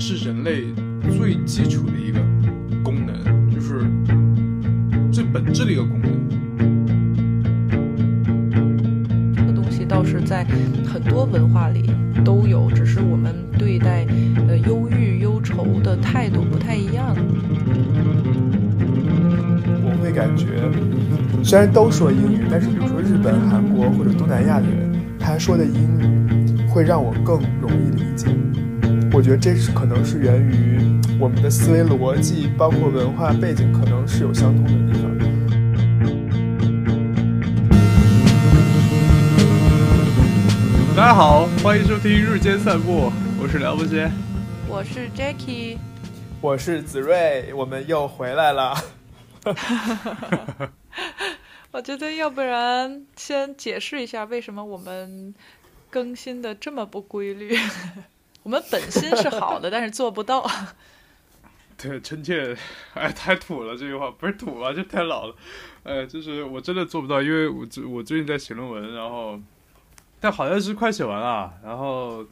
是人类最基础的一个功能，就是最本质的一个功能。这个东西倒是在很多文化里都有，只是我们对待呃忧郁、忧愁的态度不太一样。我会感觉，虽然都说英语，但是比如说日本、韩国或者东南亚的人，他说的英语会让我更容易理解。我觉得这是可能是源于我们的思维逻辑，包括文化背景，可能是有相通的地方。大家好，欢迎收听日间散步，我是梁不杰。我是 Jackie，我是子睿，我们又回来了。我觉得要不然先解释一下为什么我们更新的这么不规律。我们本心是好的，但是做不到。对，臣妾，哎，太土了这句话，不是土吧，这太老了。呃，就是我真的做不到，因为我最我最近在写论文，然后但好像是快写完了，然后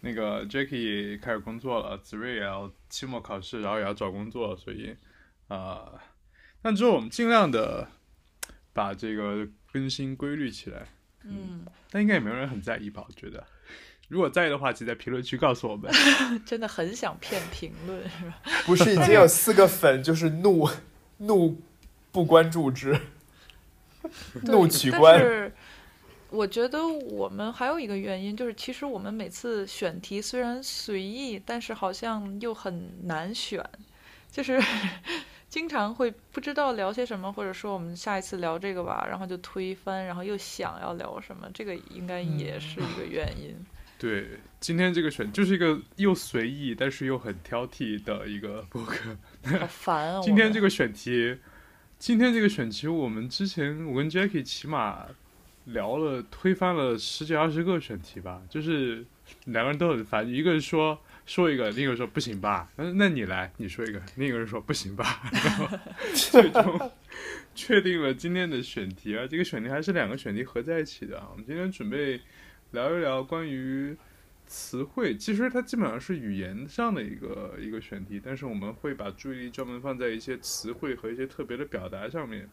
那个 Jackie 开始工作了，子睿也要期末考试，然后也要找工作，所以啊。但之后我们尽量的把这个更新规律起来，嗯，但应该也没有人很在意吧？我觉得，如果在意的话，请在评论区告诉我们。真的很想骗评论，是吧？不是已经有四个粉，就是怒 怒不关注之，怒取关。但是我觉得我们还有一个原因，就是其实我们每次选题虽然随意，但是好像又很难选，就是。经常会不知道聊些什么，或者说我们下一次聊这个吧，然后就推翻，然后又想要聊什么，这个应该也是一个原因。对，今天这个选就是一个又随意但是又很挑剔的一个博客。好烦啊！今天这个选题，今天这个选题，我们之前我跟 Jackie 起码聊了推翻了十几二十个选题吧，就是两个人都很烦，一个人说。说一个，另一个说不行吧？那，那你来，你说一个，另一个人说不行吧？然后最终确定了今天的选题啊，这个选题还是两个选题合在一起的啊。我们今天准备聊一聊关于词汇，其实它基本上是语言上的一个一个选题，但是我们会把注意力专门放在一些词汇和一些特别的表达上面。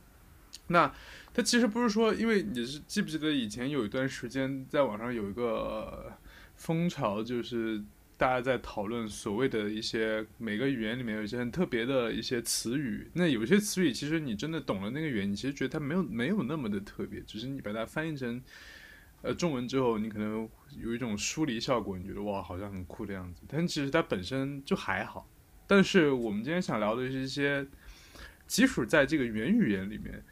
那它其实不是说，因为你是记不记得以前有一段时间在网上有一个风潮，就是。大家在讨论所谓的一些每个语言里面有一些很特别的一些词语，那有些词语其实你真的懂了那个语言，你其实觉得它没有没有那么的特别，只是你把它翻译成呃中文之后，你可能有一种疏离效果，你觉得哇好像很酷的样子，但其实它本身就还好。但是我们今天想聊的是一些，即使在这个原语言里面，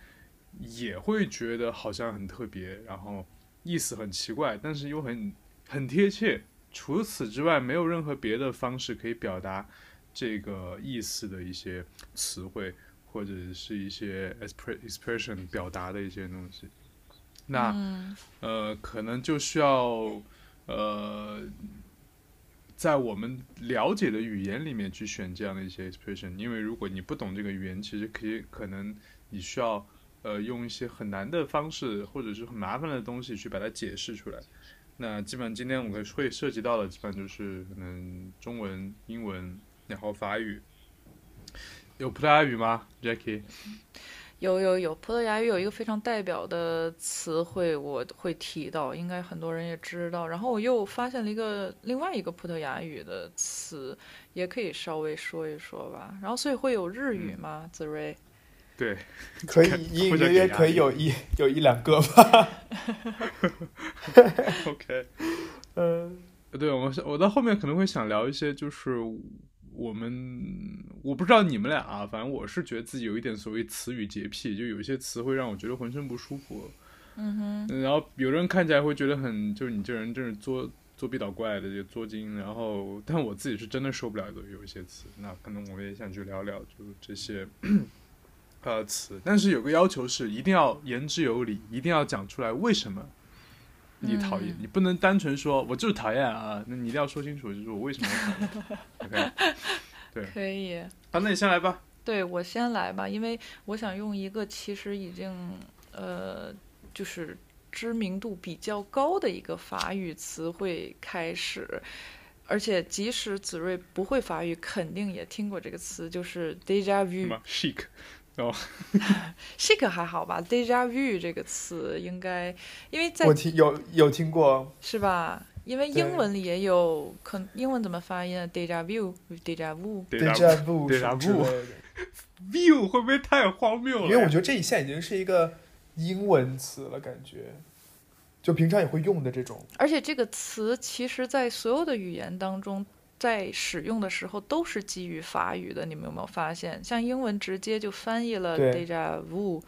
也会觉得好像很特别，然后意思很奇怪，但是又很很贴切。除此之外，没有任何别的方式可以表达这个意思的一些词汇，或者是一些 expression 表达的一些东西。那呃，可能就需要呃，在我们了解的语言里面去选这样的一些 expression，因为如果你不懂这个语言，其实可以可能你需要呃用一些很难的方式，或者是很麻烦的东西去把它解释出来。那基本上今天我们会涉及到的，基本上就是可能中文、英文，然后法语，有葡萄牙语吗，Jackie？有有有，葡萄牙语有一个非常代表的词汇，我会提到，应该很多人也知道。然后我又发现了一个另外一个葡萄牙语的词，也可以稍微说一说吧。然后所以会有日语吗，子睿？对，可以隐隐约约可以有一有一两个吧。OK，嗯，对我我到后面可能会想聊一些，就是我们我不知道你们俩啊，反正我是觉得自己有一点所谓词语洁癖，就有一些词会让我觉得浑身不舒服。嗯哼，然后有的人看起来会觉得很，就是你这人真是作作逼捣怪的，就作精。然后，但我自己是真的受不了的有一些词，那可能我也想去聊聊，就这些。呃，词，但是有个要求是，一定要言之有理，一定要讲出来为什么你讨厌，你不能单纯说我就是讨厌啊，那你一定要说清楚，就是我为什么讨厌。OK，对，可以。好，那你先来吧。对我先来吧，因为我想用一个其实已经呃，就是知名度比较高的一个法语词汇开始。而且即使子睿不会法语，肯定也听过这个词，就是 déjà 什 vu。么 chic？chic 还好吧？Deja vu 这个词应该，因为在我听有有听过，是吧？因为英文里也有，可英文怎么发音啊？Deja vu，Deja vu，Deja vu，Deja vu，view 会不会太荒谬了？因为我觉得这一现在已经是一个英文词了，感觉就平常也会用的这种。而且这个词其实，在所有的语言当中，在使用的时候都是基于法语的。你们有没有发现？像英文直接就翻译了 deja vu，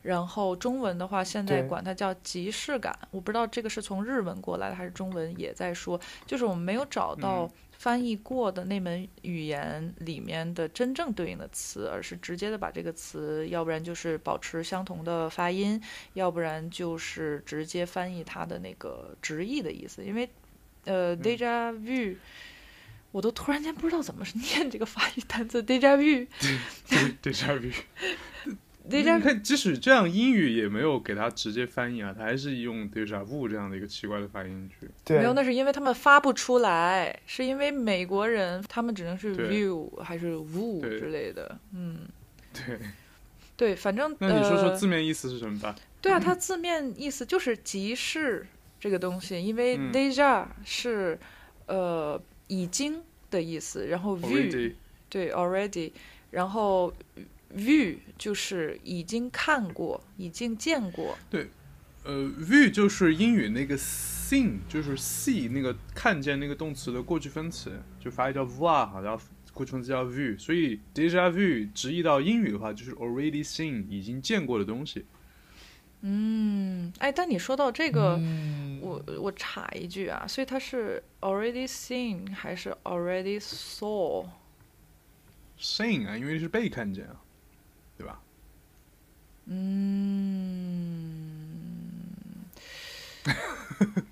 然后中文的话，现在管它叫即视感。我不知道这个是从日文过来的，还是中文也在说，就是我们没有找到嗯翻译过的那门语言里面的真正对应的词，而是直接的把这个词，要不然就是保持相同的发音，要不然就是直接翻译它的那个直译的意思。因为，呃，deja vu，我都突然间不知道怎么念这个法语单词 déjà vu。对 déjà vu。déjà 你看，即使这样，英语也没有给它直接翻译啊，它还是用 deja vu 这样的一个奇怪的发音去。对，没有，那是因为他们发不出来，是因为美国人他们只能是 view 还是对之类的。嗯，对，对，反正 那你说说呃字面意思是什么吧？对啊，它字面意思就是即视这个东西，因为嗯 déjà 是呃已经的意思，然后 view already 对 already，然后 view 就是已经看过、已经见过。对呃，view 就是英语那个 seen，就是 see 那个看见那个动词的过去分词，就发音叫 voir，然后过去分词叫 view，所以 déjà vu 直译到英语的话就是 already seen，已经见过的东西。嗯，哎，但你说到这个，嗯，我我插一句啊，所以它是 already seen 还是 already saw？seen 啊，因为是被看见啊，对吧？嗯，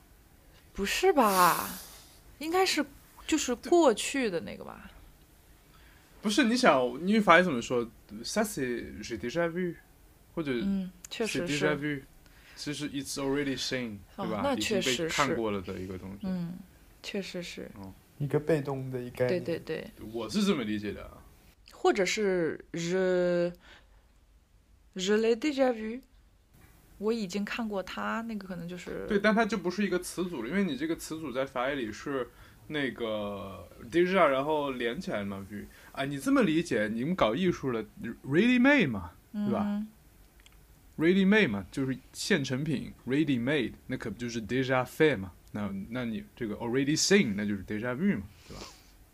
不是吧？应该是就是过去的那个吧？不是，你想，因为法语怎么说？Ça c'est j'ai déjà vu，或者嗯，确实是。vu，其实 it's already seen，哦对吧？那已经被确实是看过了的一个东西。嗯，确实是。一个被动的一个概对念。对对，我是这么理解的啊。或者是 je je l'ai déjà vu，我已经看过他，那个可能就是对，但它就不是一个词组了，因为你这个词组在法语里是那个 déjà，然后连起来嘛，vu 啊，你这么理解，你们搞艺术的 ready made 嘛对吧嗯，ready made 嘛，就是现成品 ready made，那可不就是 déjà fait 嘛？那那你这个 already seen，那就是 déjà vu 嘛，对吧？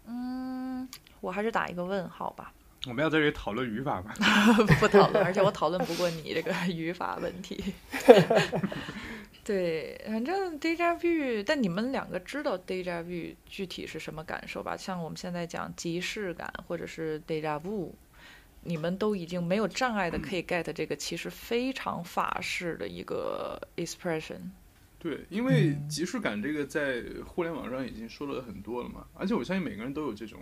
嗯，我还是打一个问号吧，我们要在这里讨论语法吗？不讨论，而且我讨论不过你这个语法问题。对，反正 déjà vu，但你们两个知道 déjà vu 具体是什么感受吧？像我们现在讲即视感或者是 déjà vu，你们都已经没有障碍的可以 get 这个其实非常法式的一个 expression。对，因为嗯即视感这个在互联网上已经说了很多了嘛，而且我相信每个人都有这种，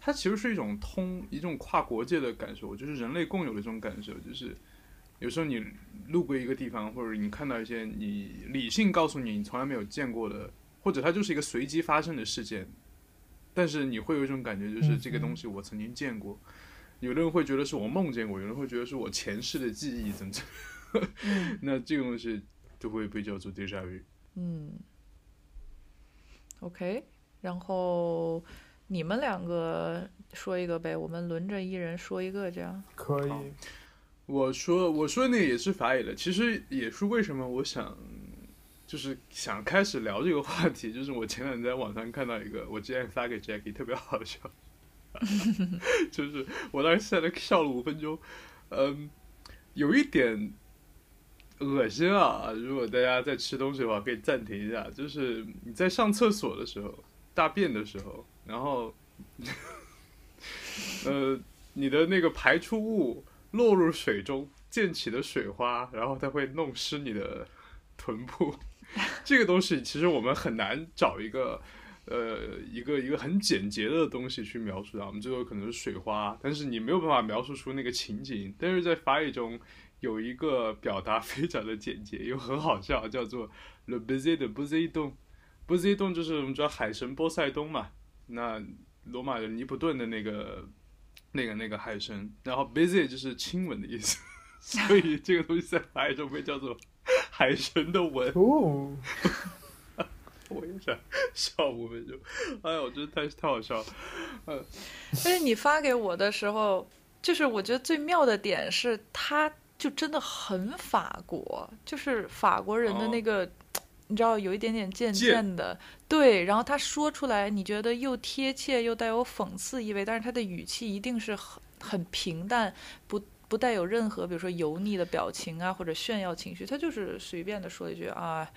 它其实是一种通一种跨国界的感受，就是人类共有的这种感受，就是有时候你路过一个地方，或者你看到一些你理性告诉你你从来没有见过的，或者它就是一个随机发生的事件，但是你会有一种感觉，就是这个东西我曾经见过。有的人会觉得是我梦见过，有人会觉得是我前世的记忆，怎么怎么，嗯 那这个东西就会被叫做 déjà vu。嗯，OK，然后你们两个说一个呗，我们轮着一人说一个，这样。可以，我说我说那个也是法语的，其实也是为什么我想就是想开始聊这个话题，就是我前两天在网上看到一个，我之前发给 Jackie 特别好笑，就是我当时在那笑了五分钟，嗯，有一点恶心啊！如果大家在吃东西的话，可以暂停一下，就是你在上厕所的时候，大便的时候，然后 呃，你的那个排出物落入水中，溅起的水花，然后它会弄湿你的臀部。这个东西其实我们很难找一个呃一个一个很简洁的东西去描述它。我们最后可能是水花，但是你没有办法描述出那个情景。但是在法语中有一个表达非常的简洁又很好笑，叫做 le baiser de Poseidon。波塞冬就是我们知道海神波塞冬嘛，那罗马人尼普顿的那个那个那个海神，然后 busy 就是亲吻的意思，所以这个东西在法语中被叫做海神的吻。哦，我也想笑五分钟，哎呀，我觉得太太好笑了。嗯，但是你发给我的时候，就是我觉得最妙的点是，他就真的很法国，就是法国人的那个，你知道有一点点贱贱的，对。然后他说出来，你觉得又贴切又带有讽刺意味，但是他的语气一定是很很平淡，不不带有任何比如说油腻的表情啊或者炫耀情绪，他就是随便的说一句啊。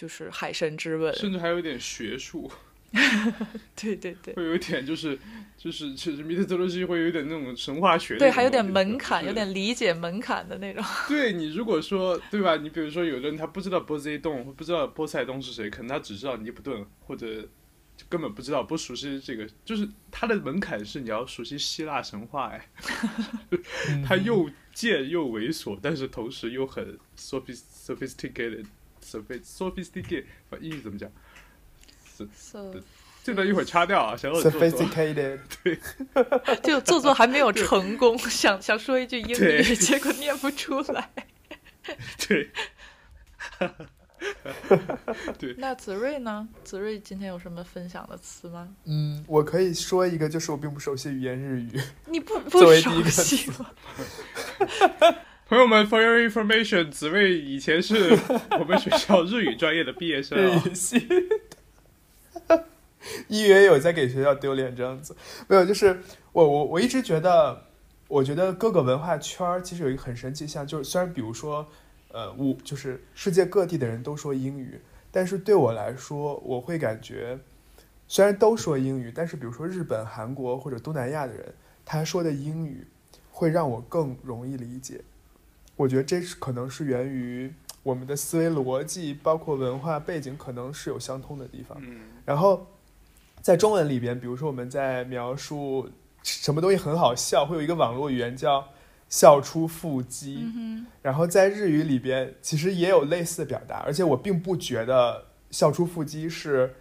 就是海神之吻，甚至还有点学术。对对对，会有一点就是就是其实米特罗西会有点那种神话学，对，还有点门槛，有点理解门槛的那种。对你如果说对吧？你比如说有的人他不知道波塞冬，不知道波塞冬是谁，可能他只知道尼普顿，或者根本不知道不熟悉这个，就是他的门槛是你要熟悉希腊神话哎，他又贱又猥琐，但是同时又很 sophisticated。sophisticated，英语怎么讲？这段一会儿掐掉啊！想要 sophisticated，对，就做做还没有成功，想想说一句英语，结果念不出来。对，对。那子睿呢？子睿今天有什么分享的词吗？嗯，我可以说一个，就是我并不熟悉语言日语。你不不熟悉吗？朋友们，for your information，紫薇以前是 我们学校日语专业的毕业生。日语也有在给学校丢脸这样子，没有，就是我我我一直觉得，我觉得各个文化圈其实有一个很神奇像，就是虽然比如说，呃，我就是世界各地的人都说英语，但是对我来说，我会感觉，虽然都说英语，但是比如说日本、韩国或者东南亚的人，他说的英语会让我更容易理解。我觉得这是可能是源于我们的思维逻辑，包括文化背景，可能是有相通的地方。嗯然后在中文里边，比如说我们在描述什么东西很好笑，会有一个网络语言叫“笑出腹肌”。嗯然后在日语里边，其实也有类似的表达，而且我并不觉得“笑出腹肌”是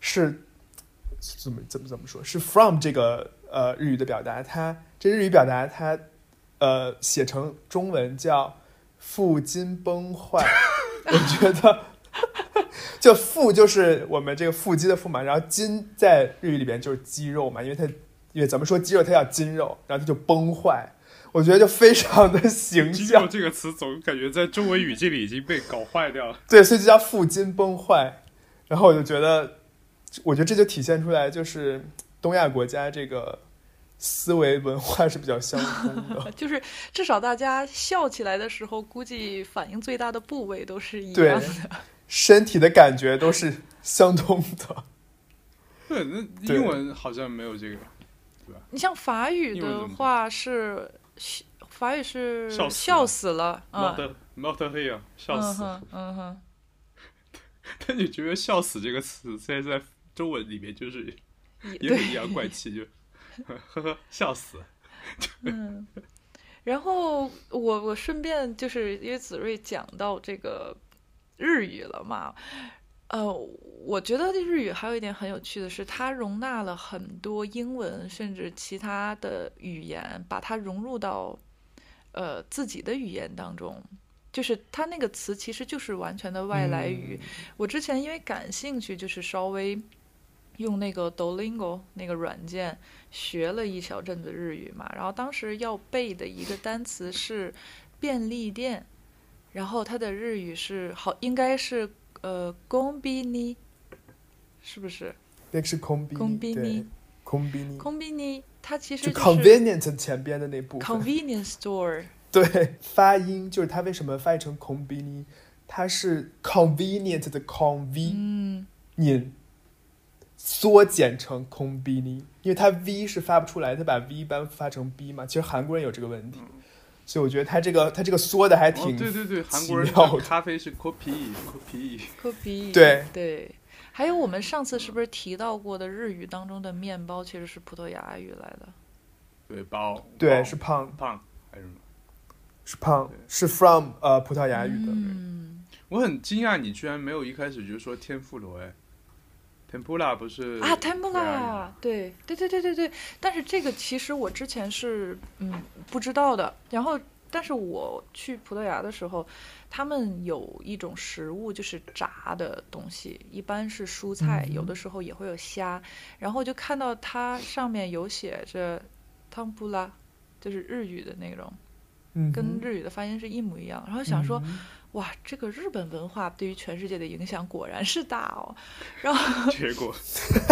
是怎么怎么怎么说，是 from 这个呃日语的表达。它这日语表达它。呃，写成中文叫“腹筋崩坏”，我觉得，就腹就是我们这个腹肌的腹嘛，然后筋在日语里边就是肌肉嘛，因为它因为咱们说肌肉它叫筋肉，然后它就崩坏，我觉得就非常的形象。这个词总感觉在中文语境里已经被搞坏掉了。对，所以就叫腹筋崩坏。然后我就觉得，我觉得这就体现出来，就是东亚国家这个。思维文化是比较相通的，就是至少大家笑起来的时候，估计反应最大的部位都是一样的，身体的感觉都是相通的。对，那英文好像没有这个，对吧？你像法语的话是，法语是笑死了啊，mort mort 啊，笑死，嗯哼。但你觉得“笑死”这个词，现在在中文里面就是也很阴阳怪气，就。呵 呵，笑死。嗯，然后我我顺便就是因为子睿讲到这个日语了嘛，呃，我觉得日语还有一点很有趣的是，它容纳了很多英文甚至其他的语言，把它融入到呃自己的语言当中。就是它那个词其实就是完全的外来语。我之前因为感兴趣，就是稍微。用那个 Duolingo 那个软件学了一小阵子日语嘛，然后当时要背的一个单词是便利店，然后它的日语是好应该是呃 “gombini”，是不是？那个是 “gombini”。“gombini”，“gombini”，它其实就是 “convenient” 前边的那部分。“convenience store”。对，发音就是它为什么翻译成 “gombini”？它是 “convenient” 的 “conv”，念。缩减成空 b 呢，因为它 v 是发不出来，它把 v 一般发成 b 嘛。其实韩国人有这个问题，所以我觉得他这个他这个缩的还挺对对对，韩国人咖啡是 coffee coffee coffee 对对。还有我们上次是不是提到过的日语当中的面包其实是葡萄牙语来的？对包对是胖胖还是什么？是胖是 from 呃葡萄牙语的。嗯，我很惊讶你居然没有一开始就说天妇罗哎。，tempura 不是啊对，tempura，对对对对对对。但是这个其实我之前是嗯不知道的。然后，但是我去葡萄牙的时候，他们有一种食物就是炸的东西，一般是蔬菜，有的时候也会有虾。然后就看到它上面有写着 tempura，就是日语的内容，嗯，跟日语的发音是一模一样。然后想说，嗯哇，这个日本文化对于全世界的影响果然是大哦。然后。结果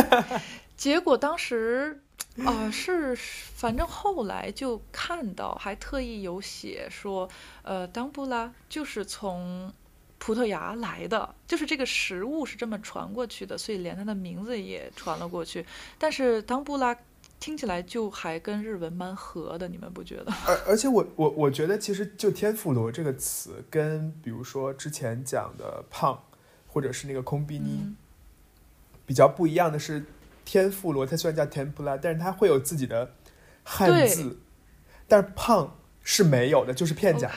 结果当时，啊、是反正后来就看到，还特意有写说，呃，当布拉就是从葡萄牙来的，就是这个食物是这么传过去的，所以连它的名字也传了过去。但是当布拉听起来就还跟日文蛮合的，你们不觉得？而而且我我我觉得其实就天妇罗这个词，跟比如说之前讲的胖，或者是那个空比尼、嗯比较不一样的是，天妇罗它虽然叫 tempura，但是它会有自己的汉字，但是胖是没有的，就是片假。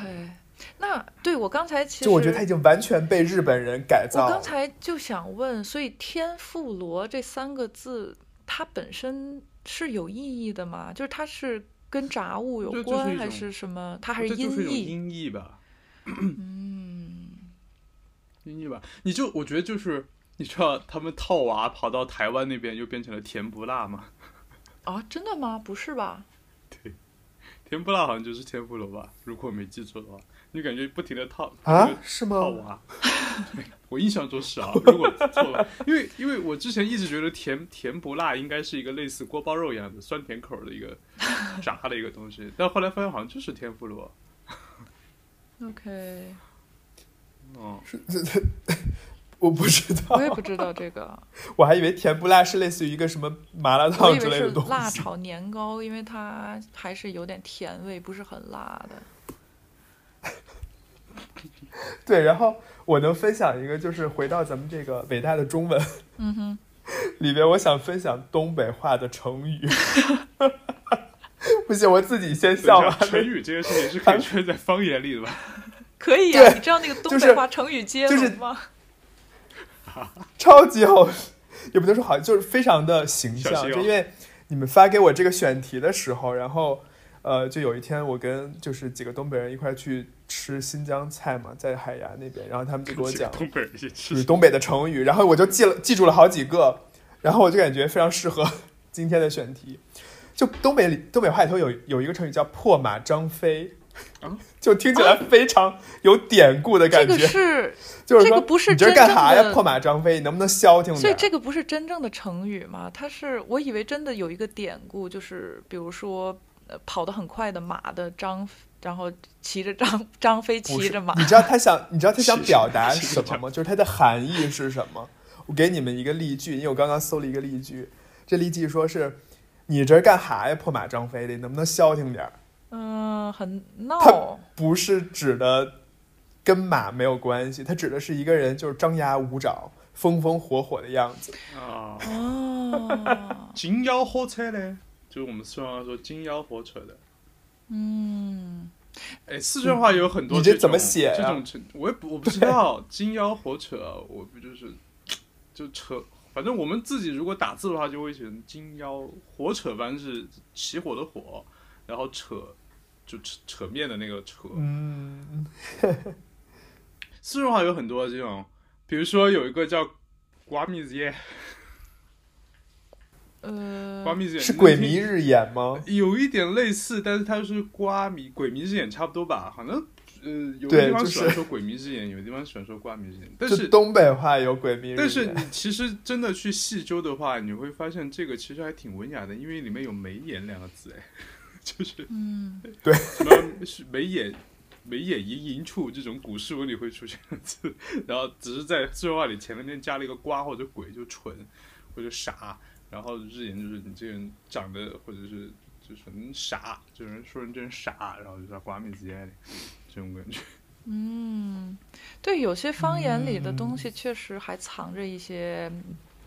那对我刚才其实就我觉得它已经完全被日本人改造了。我刚才就想问，所以“天妇罗”这三个字，它本身是有意义的吗？就是它是跟杂物有关，还是什么？它还是音译？音译吧，嗯，音译吧。你就我觉得就是你知道他们套娃跑到台湾那边又变成了甜不辣吗？啊，真的吗？不是吧？对甜不辣好像就是天妇罗吧，如果我没记错的话，你感觉不停的套啊，是吗？套娃。我印象中是啊，如果错了，因为因为我之前一直觉得甜甜不辣应该是一个类似锅包肉一样的酸甜口的一个 炸的一个东西，但后来发现好像就是天妇罗。OK，哦，我不知道我，也不知道这个，我还以为甜不辣是类似于一个什么麻辣我烫以为是之类的东西。辣炒年糕，因为它还是有点甜味，不是很辣的。对，然后我能分享一个，就是回到咱们这个伟大的中文嗯哼，里边，我想分享东北话的成语。不行，我自己先笑吧。成语这个事情是可以圈在方言里的吧？可以呀、你知道那个东北话成语接就是龙吗？超级好，也不能说好，就是非常的形象。因为你们发给我这个选题的时候，然后呃，就有一天我跟就是几个东北人一块去吃新疆菜嘛，在海牙那边，然后他们就给我讲就吃是东北的成语，然后我就记了记住了好几个，然后我就感觉非常适合 今天的选题。就东北里东北话里头有有一个成语叫破马张飞，啊就听起来非常有典故的感觉。这个是，就是说这个不是你这真正干啥呀？破马张飞，你能不能消停点？所以这个不是真正的成语吗？它是我以为真的有一个典故，就是比如说，呃，跑得很快的马的张，然后骑着张张飞骑着马，你知道他想，你知道他想表达什么吗？就是它的含义是什么？我给你们一个例句，因为我刚刚搜了一个例句，这例句说是：“你这干哈呀？破马张飞的，能不能消停点儿嗯，很它闹，？”不是指的跟马没有关系，它指的是一个人就是张牙舞爪、风风火火的样子。啊，哦，金腰火车嘞，就是我们四川话说金腰火扯的。嗯，哎，四川话有很多种你这怎么写呀这种成我也不我不知道，金腰火扯，我不就是就扯，反正我们自己如果打字的话，就会写成金腰火扯，反正是起火的火，然后扯就扯扯面的那个扯。嗯，四川话有很多这种，比如说有一个叫瓜米子耶，呃瓜，米子耶是鬼迷日眼吗？有一点类似，但是它是瓜迷鬼迷之眼差不多吧？好像呃，有的地方就是喜欢说鬼迷之眼，有的地方喜欢说瓜迷之眼。但是是东北话有鬼迷日眼，但是你其实真的去细究的话，你会发现这个其实还挺文雅的，因为里面有眉眼两个字，哎，就是嗯，对什么是眉眼。眉眼盈盈处这种古诗文里会出现的字，然后只是在四川话里前面加了一个瓜或者鬼，就蠢或者傻，然后日言就是你这个人长得或者是就是很傻，这人说人真傻，然后就叫瓜米子眼这种感觉。嗯，对，有些方言里的东西确实还藏着一些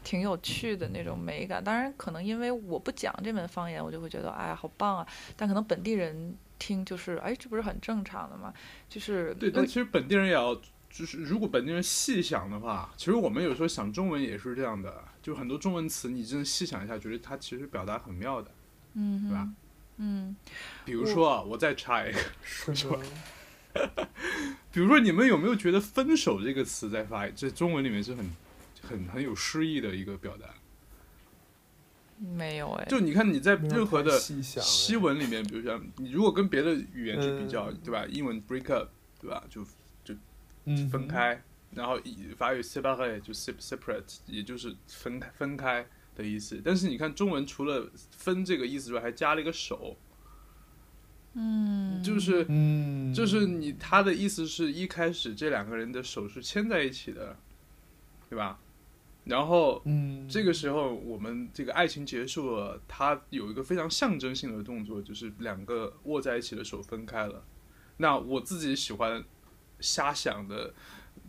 挺有趣的那种美感。当然，可能因为我不讲这门方言，我就会觉得哎呀好棒啊。但可能本地人听就是哎，这不是很正常的吗？就是对，但其实本地人也要就是如果本地人细想的话，其实我们有时候想中文也是这样的，就很多中文词你真的细想一下，觉得它其实表达很妙的，嗯哼，对吧？嗯，比如说啊，我再插一个，是的，比如说你们有没有觉得“分手”这个词在发这中文里面是很很很有诗意的一个表达？没有哎，就你看你在任何的西文里面，比如说你如果跟别的语言去比较，嗯对吧？英文 break up，对吧？就嗯分开，然后以法语 séparer 就 sep- separate，也就是分开分开的意思。但是你看中文除了分这个意思之外，还加了一个手，嗯，就是嗯，就是你他的意思是一开始这两个人的手是牵在一起的，对吧？然后嗯，这个时候我们这个爱情结束了，他有一个非常象征性的动作，就是两个握在一起的手分开了。那我自己喜欢瞎想的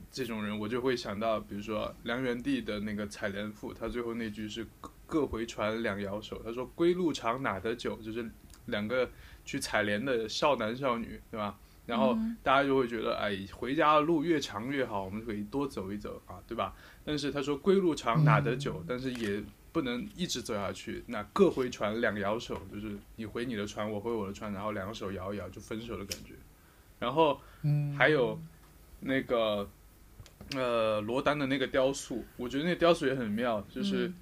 这种人，我就会想到，比如说梁元帝的那个《采莲赋》，他最后那句是各“各回船，两摇手”，他说“归路长，哪得久”，就是两个去采莲的少男少女，对吧？然后大家就会觉得，哎，回家的路越长越好，我们可以多走一走啊，对吧？但是他说归路长哪得久，但是也不能一直走下去。那各回船两摇手，就是你回你的船，我回我的船，然后两手摇一摇就分手的感觉。然后嗯，还有那个呃罗丹的那个雕塑，我觉得那个雕塑也很妙，就是。嗯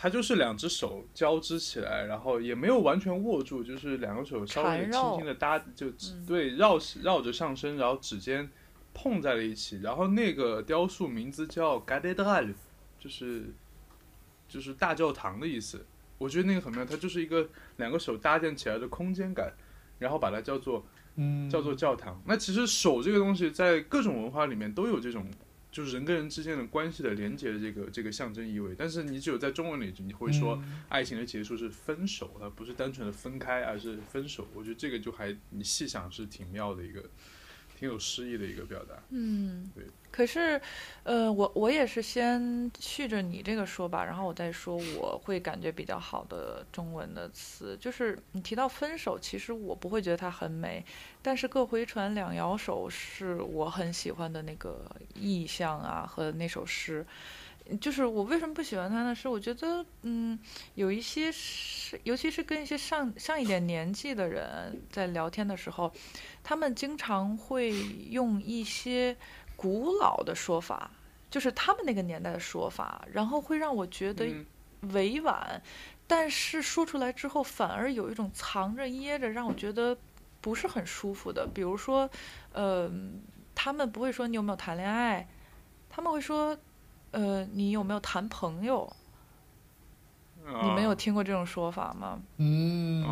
它就是两只手交织起来，然后也没有完全握住，就是两个手稍微轻轻的搭，就嗯对绕绕着上身，然后指尖碰在了一起。然后那个雕塑名字叫 Cathédrale，就是就是大教堂的意思。我觉得那个很妙，它就是一个两个手搭建起来的空间感，然后把它叫做嗯叫做教堂。那其实手这个东西在各种文化里面都有这种，就是人跟人之间的关系的连接的这个这个象征意味。但是你只有在中文里你会说嗯爱情的结束是分手，它不是单纯的分开，而是分手。我觉得这个就还你细想是挺妙的一个，挺有诗意的一个表达。嗯对，可是，呃，我我也是先续着你这个说吧，然后我再说我会感觉比较好的中文的词，就是你提到分手，其实我不会觉得它很美，但是各回船两摇手是我很喜欢的那个意象啊和那首诗。就是我为什么不喜欢他呢？是我觉得，嗯，有一些是，尤其是跟一些上上一点年纪的人在聊天的时候，他们经常会用一些古老的说法，就是他们那个年代的说法，然后会让我觉得嗯委婉，但是说出来之后反而有一种藏着掖着，让我觉得不是很舒服的。比如说，呃，他们不会说你有没有谈恋爱，他们会说，呃，你有没有谈朋友？你们有啊听过这种说法吗？嗯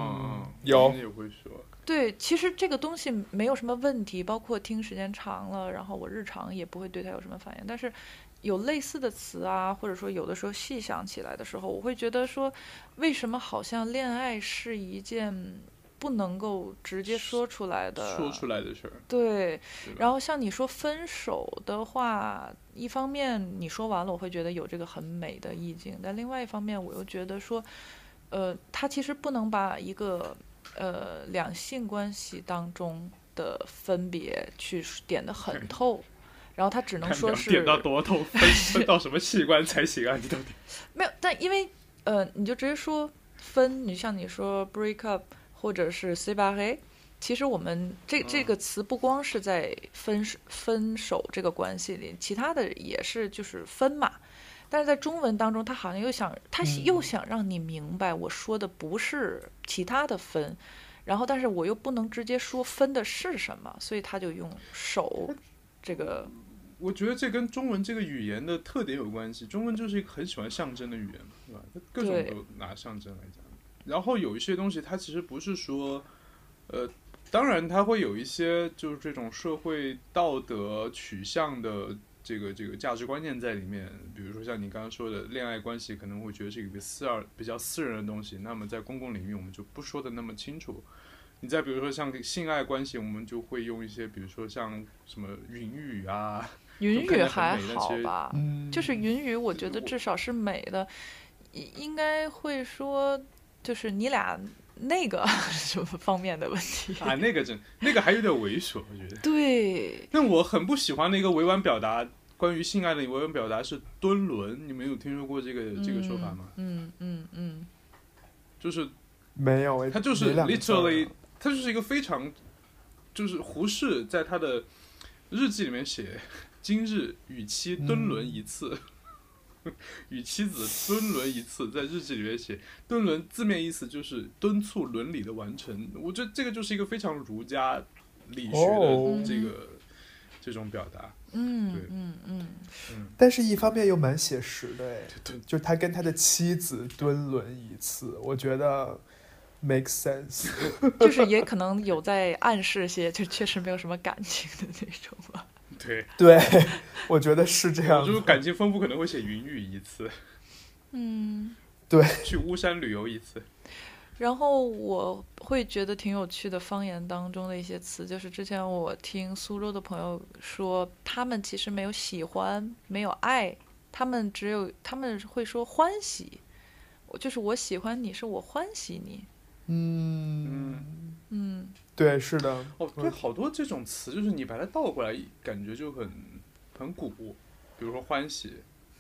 有也会说，对，其实这个东西没有什么问题，包括听时间长了，然后我日常也不会对它有什么反应。但是有类似的词啊，或者说有的时候细想起来的时候，我会觉得说，为什么好像恋爱是一件不能够直接说出来的？说出来的事儿。对，然后像你说分手的话，一方面你说完了，我会觉得有这个很美的意境，但另外一方面我又觉得说，呃，他其实不能把一个呃两性关系当中的分别去点得很透，然后他只能说是点到多透，分分到什么器官才行啊？你到底？没有，但因为呃，你就直接说分，你像你说 break up 或者是 séparer，其实我们这这个词不光是在分手分手这个关系里，其他的也是就是分嘛。但是在中文当中，他好像又想，他嗯又想让你明白，我说的不是其他的分，然后但是我又不能直接说分的是什么，所以他就用手这个我觉得这跟中文这个语言的特点有关系。中文就是一个很喜欢象征的语言嘛，对吧？它各种都拿象征来讲。然后有一些东西，它其实不是说，呃，当然它会有一些就是这种社会道德取向的这个这个价值观念在里面。比如说像你刚刚说的，恋爱关系可能会觉得是一个私二比较私人的东西，那么在公共领域我们就不说的那么清楚。你再比如说像性爱关系，我们就会用一些，比如说像什么云雨啊，云看着很语还好吧，嗯，就是云雨，我觉得至少是美的，应应该会说，就是你俩那个 什么方面的问题。啊，那个真那个还有点猥琐，我觉得。对，那我很不喜欢的一个委婉表达，关于性爱的委婉表达是蹲轮，你们有听说过这个这个说法吗？嗯嗯嗯就是没有他，就是 literally，他就是一个非常，就是胡适在他的日记里面写，今日与妻蹲轮一次，与妻子敦伦一次，在日记里面写敦伦字面意思就是敦促伦理的完成，我觉得这个就是一个非常儒家理学哦的这个、这种表达，嗯对嗯嗯，但是一方面又蛮写实的就他跟他的妻子蹲轮一次，我觉得 make sense。就是也可能有在暗示些，就确实没有什么感情的那种吧。对，对，我觉得是这样。就是感情丰富可能会写云雨一次，嗯。对，去巫山旅游一次，然后我会觉得挺有趣的方言当中的一些词，就是之前我听苏州的朋友说，他们其实没有喜欢，没有爱，他们只有他们会说欢喜，我就是我喜欢你，是我欢喜你。嗯，嗯，对，是的。哦，对，好多这种词，就是你把它倒过来，感觉就很很古。比如说欢喜，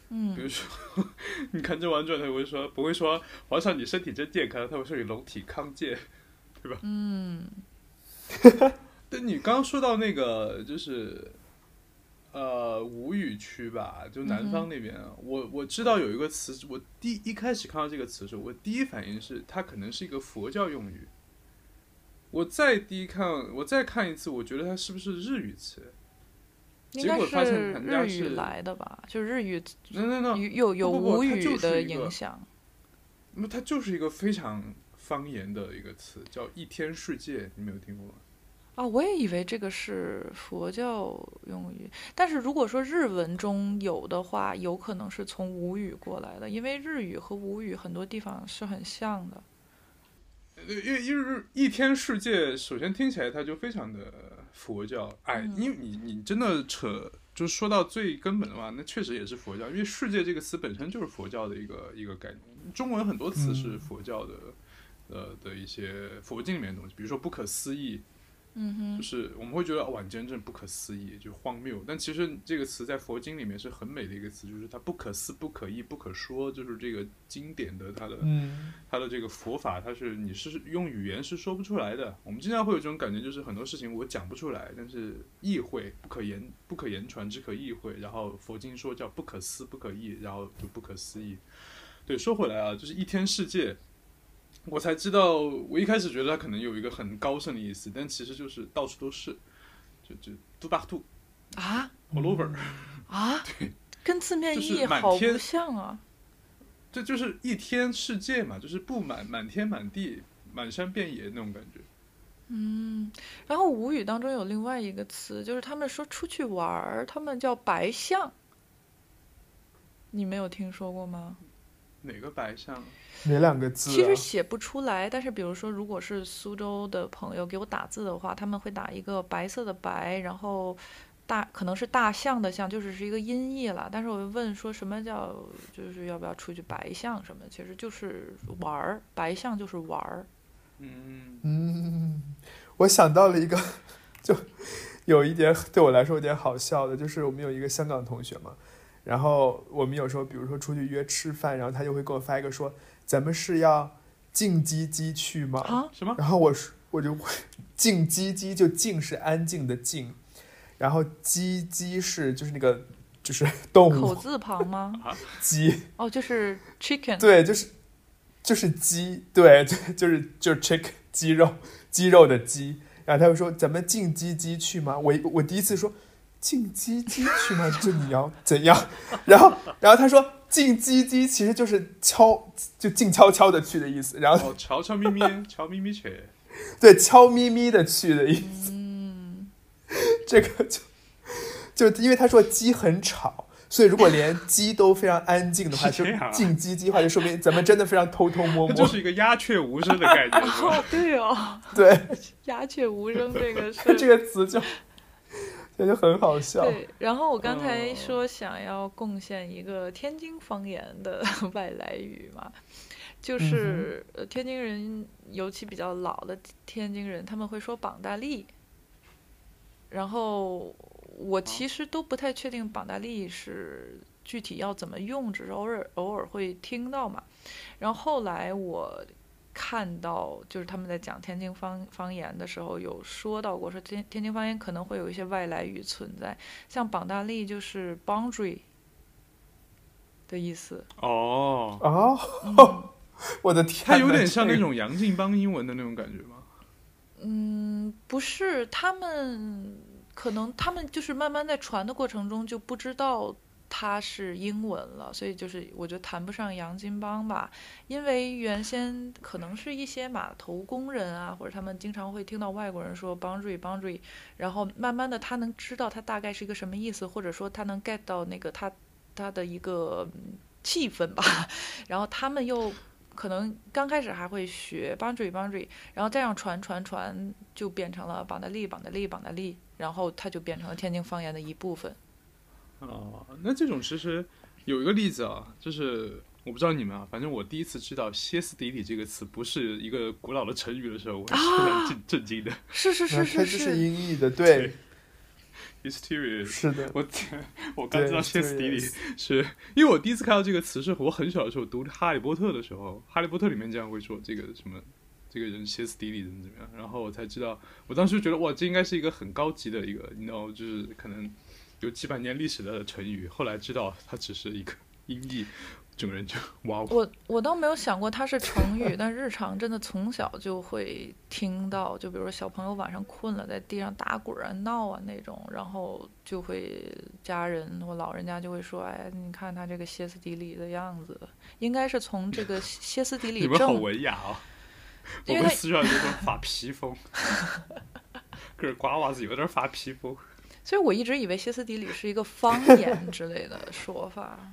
嗯比如嗯，说 你看《甄嬛传》，他会说不会说皇上你身体真健康，他会说你龙体康健。对吧嗯，但你刚刚说到那个就是。呃，吴语区吧，就南方那边，我我知道有一个词，我第一开始看到这个词的时候，我第一反应是它可能是一个佛教用语。我再低看，我再看一次，我觉得它是不是日语词？结果发现是人家日语是来的吧？就日语那那那，有有不不不吴语的影响。那么它就是一个非常方言的一个词，叫一天世界，你没有听过吗？啊，我也以为这个是佛教用语，但是如果说日文中有的话，有可能是从吴语过来的，因为日语和吴语很多地方是很像的。呃因为因为一天世界，首先听起来它就非常的佛教，哎，嗯因为你你真的扯，就是说到最根本的话，那确实也是佛教，因为世界这个词本身就是佛教的一个一个概念。中文很多词是嗯佛教的，呃的一些佛经里面的东西，比如说不可思议，嗯哼就，是我们会觉得晚间真正不可思议，就荒谬。但其实这个词在佛经里面是很美的一个词，就是它不可思、不可议、不可说，就是这个经典的它的嗯，它的这个佛法，它是你是用语言是说不出来的。我们经常会有这种感觉，就是很多事情我讲不出来，但是意会不可言，不可言传，只可意会。然后佛经说叫不可思、不可议，然后就不可思议。对，说回来啊，就是一天世界，我才知道，我一开始觉得它可能有一个很高深的意思，但其实就是到处都是，就就 do back to 啊 all over，啊，跟字面意义好不像啊。这就是一天世界嘛，就是布满满天满地、满山遍野那种感觉。嗯，然后吴语当中有另外一个词，就是他们说出去玩儿，他们叫白象，你没有听说过吗？哪个白象？哪两个字、啊？其实写不出来，但是比如说，如果是苏州的朋友给我打字的话，他们会打一个白色的白，然后大可能是大象的象，就是是一个音译了。但是我就问说什么叫，就是要不要出去白象什么，其实就是玩儿，白象就是玩儿。嗯，嗯，我想到了一个，就有一点对我来说有点好笑的，就是我们有一个香港同学嘛，然后我们有时候比如说出去约吃饭，然后他就会给我发一个说，咱们是要静鸡鸡去吗？啊，什么？然后我说我就会静鸡鸡，就静是安静的静，然后鸡鸡是就是那个就是动物口字旁吗？鸡，哦，就是 chicken。对，就是就是鸡，对，就 就是就是 chick 鸡肉鸡肉的鸡。然后他就说咱们静鸡鸡去吗？我我第一次说进鸡鸡去吗？就你要怎样？然后然后他说进鸡鸡其实就是悄就静悄悄的去的意思。然后哦，悄悄咪咪，悄咪咪去。对悄咪咪的去的意思。嗯，这个就就因为他说鸡很吵，所以如果连鸡都非常安静的话，就静鸡鸡的话，就说明咱们真的非常偷偷摸摸。那就是一个鸦雀无声的概念，哦，对哦，对，鸦雀无声这个是 这个词就这就很好笑。对，然后我刚才哦说想要贡献一个天津方言的 外来语嘛，就是、呃天津人，尤其比较老的天津人，他们会说绑大力。然后我其实都不太确定绑大力是具体要怎么用，只是偶尔偶尔会听到嘛。然后后来我看到，就是他们在讲天津方方言的时候，有说到过，说天天津方言可能会有一些外来语存在，像绑大力就是 boundary 的意思。哦，哦，嗯我的天哪，它有点像那种杨劲邦英文的那种感觉吗？嗯，不是，他们可能他们就是慢慢在传的过程中就不知道它是英文了，所以就是我觉得谈不上洋金帮吧，因为原先可能是一些码头工人啊，或者他们经常会听到外国人说 boundary boundary，然后慢慢的他能知道它大概是一个什么意思，或者说他能 get 到那个他他的一个气氛吧，然后他们又。可能刚开始还会学 boundary boundary，然后这样传传传，就变成了绑大力绑大力绑大力，然后它就变成了天津方言的一部分。哦，那这种其实有一个例子啊，就是我不知道你们啊，反正我第一次知道“歇斯底里”这个词不是一个古老的成语的时候，我是很震震惊的。是是是它这是音译的，对，Hysteria，是的，我我刚知道歇斯底里 是因为我第一次看到这个词是我很小的时候读《哈利波特》的时候，《哈利波特》里面这样会说这个什么。这个人歇斯底里怎么怎么样，然后我才知道，我当时觉得哇，这应该是一个很高级的一个，你知道，就是可能有几百年历史的成语。后来知道它只是一个音译，整个人就哇哦，我我倒没有想过它是成语，但日常真的从小就会听到，就比如说小朋友晚上困了，在地上打滚啊、闹啊那种，然后就会家人或老人家就会说：“哎，你看他这个歇斯底里的样子，应该是从这个 歇斯底里你们好文雅哦！我们四川人就说发披风，可是瓜娃子有点发披风。所以我一直以为歇斯底里是一个方言之类的说法。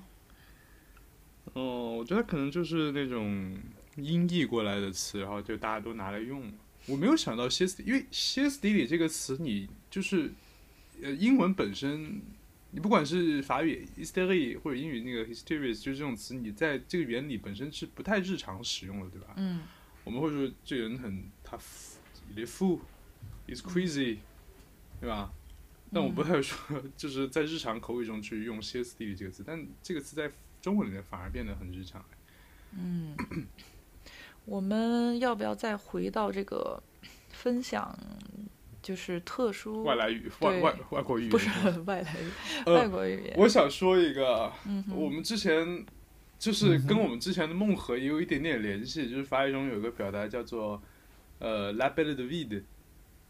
哦，我觉得可能就是那种音译过来的词，然后就大家都拿来用。我没有想到歇斯底，因为歇斯底里这个词，你就是呃英文本身，你不管是法语 hysteria 或者英语那个 hysterious，就是这种词，你在这个原理本身是不太日常使用的，对吧？嗯我们会说这人很他 fou is crazy，对吧？但我不太说，就是在日常口语中去用歇斯底里这个词，但这个词在中文里面反而变得很日常。嗯，我们要不要再回到这个分享？就是特殊外来语、外外外国语不是外来语，呃外国语言。我想说一个，嗯我们之前就是跟我们之前的梦和也有一点点联系，就是法语中有一个表达叫做呃 la belle de vide，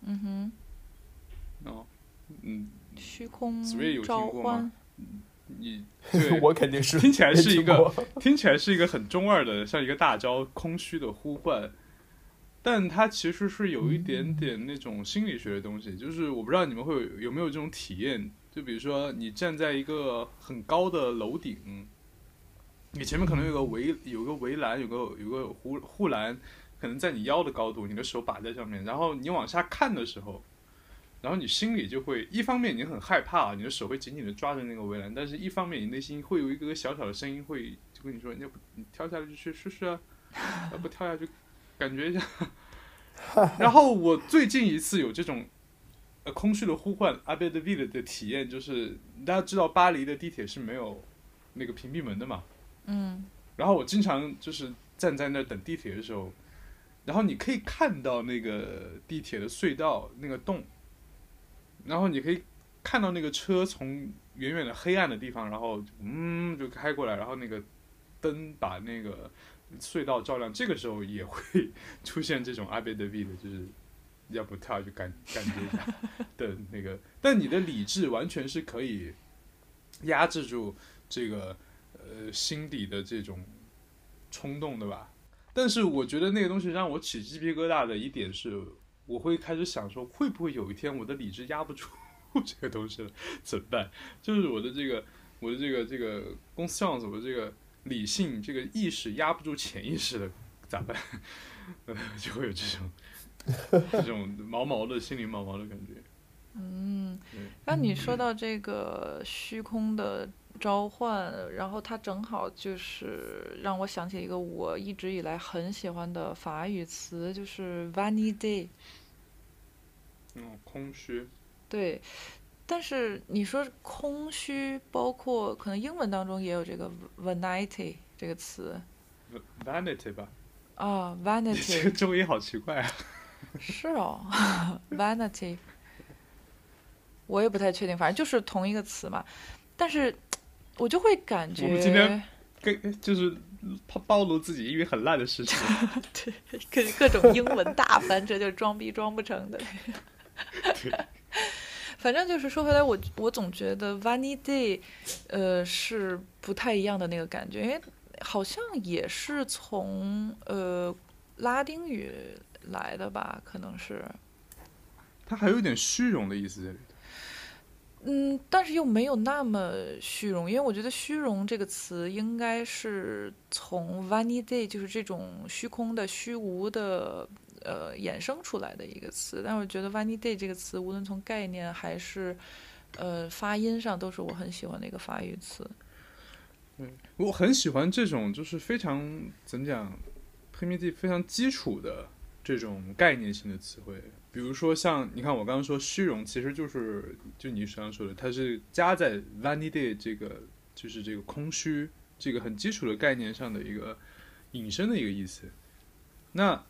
嗯哼，哦，嗯，虚空紫薇有听召过吗唤。你 对我肯定是听起来是一个听起来是一个很中二的，像一个大招空虚的呼唤，但它其实是有一点点那种心理学的东西，就是我不知道你们会有有没有这种体验，就比如说你站在一个很高的楼顶，你前面可能有个围有个围栏，有个有个护护栏，可能在你腰的高度，你的手把在上面，然后你往下看的时候。然后你心里就会，一方面你很害怕，你的手会紧紧的抓着那个围栏，但是一方面你内心会有一个小小的声音会就跟你说，要不你跳下来就去试试啊，要不跳下去感觉一下。然后我最近一次有这种呃空虚的呼唤阿贝德 v 的的体验，就是大家知道巴黎的地铁是没有那个屏蔽门的嘛，嗯然后我经常就是站在那儿等地铁的时候，然后你可以看到那个地铁的隧道那个洞，然后你可以看到那个车从远远的黑暗的地方，然后嗯就开过来，然后那个灯把那个隧道照亮，这个时候也会 出现这种阿贝德 V 的，就是要不跳下去感感觉一下 的那个，但你的理智完全是可以压制住这个呃心底的这种冲动的吧。但是我觉得那个东西让我起鸡皮疙瘩的一点是，我会开始想说，会不会有一天我的理智压不住 这个东西了，怎么办？就是我的这个我的这个这个公司样子，我的这个理性这个意识压不住潜意识的，咋办？呃，就会有这种 这种毛毛的心里毛毛的感觉。嗯对，那你说到这个虚空的召唤，然后它正好就是让我想起一个我一直以来很喜欢的法语词，就是 “vanity”。嗯，空虚，对，但是你说空虚，包括可能英文当中也有这个 vanity 这个词 vanity 吧？啊，vanity 这个中音好奇怪啊！是哦，vanity，我也不太确定，反正就是同一个词嘛。但是我就会感觉，我们今天跟就是暴暴露自己英语很烂的事情。对各各种英文大翻车，就是装逼装不成的。反正就是说回来，我我总觉得 vanity，呃，是不太一样的那个感觉，因为好像也是从呃拉丁语来的吧，可能是。它还有点虚荣的意思在里头。嗯，但是又没有那么虚荣，因为我觉得“虚荣”这个词应该是从 vanity，就是这种虚空的、虚无的，呃，衍生出来的一个词。但我觉得 vanity 这个词，无论从概念还是呃发音上，都是我很喜欢的一个法语词。我很喜欢这种就是非常怎么讲，primitive 非常基础的这种概念性的词汇。比如说像你看我刚刚说虚荣，其实就是就你刚刚说的，它是加在 vanity 这个就是这个空虚这个很基础的概念上的一个引申的一个意思。那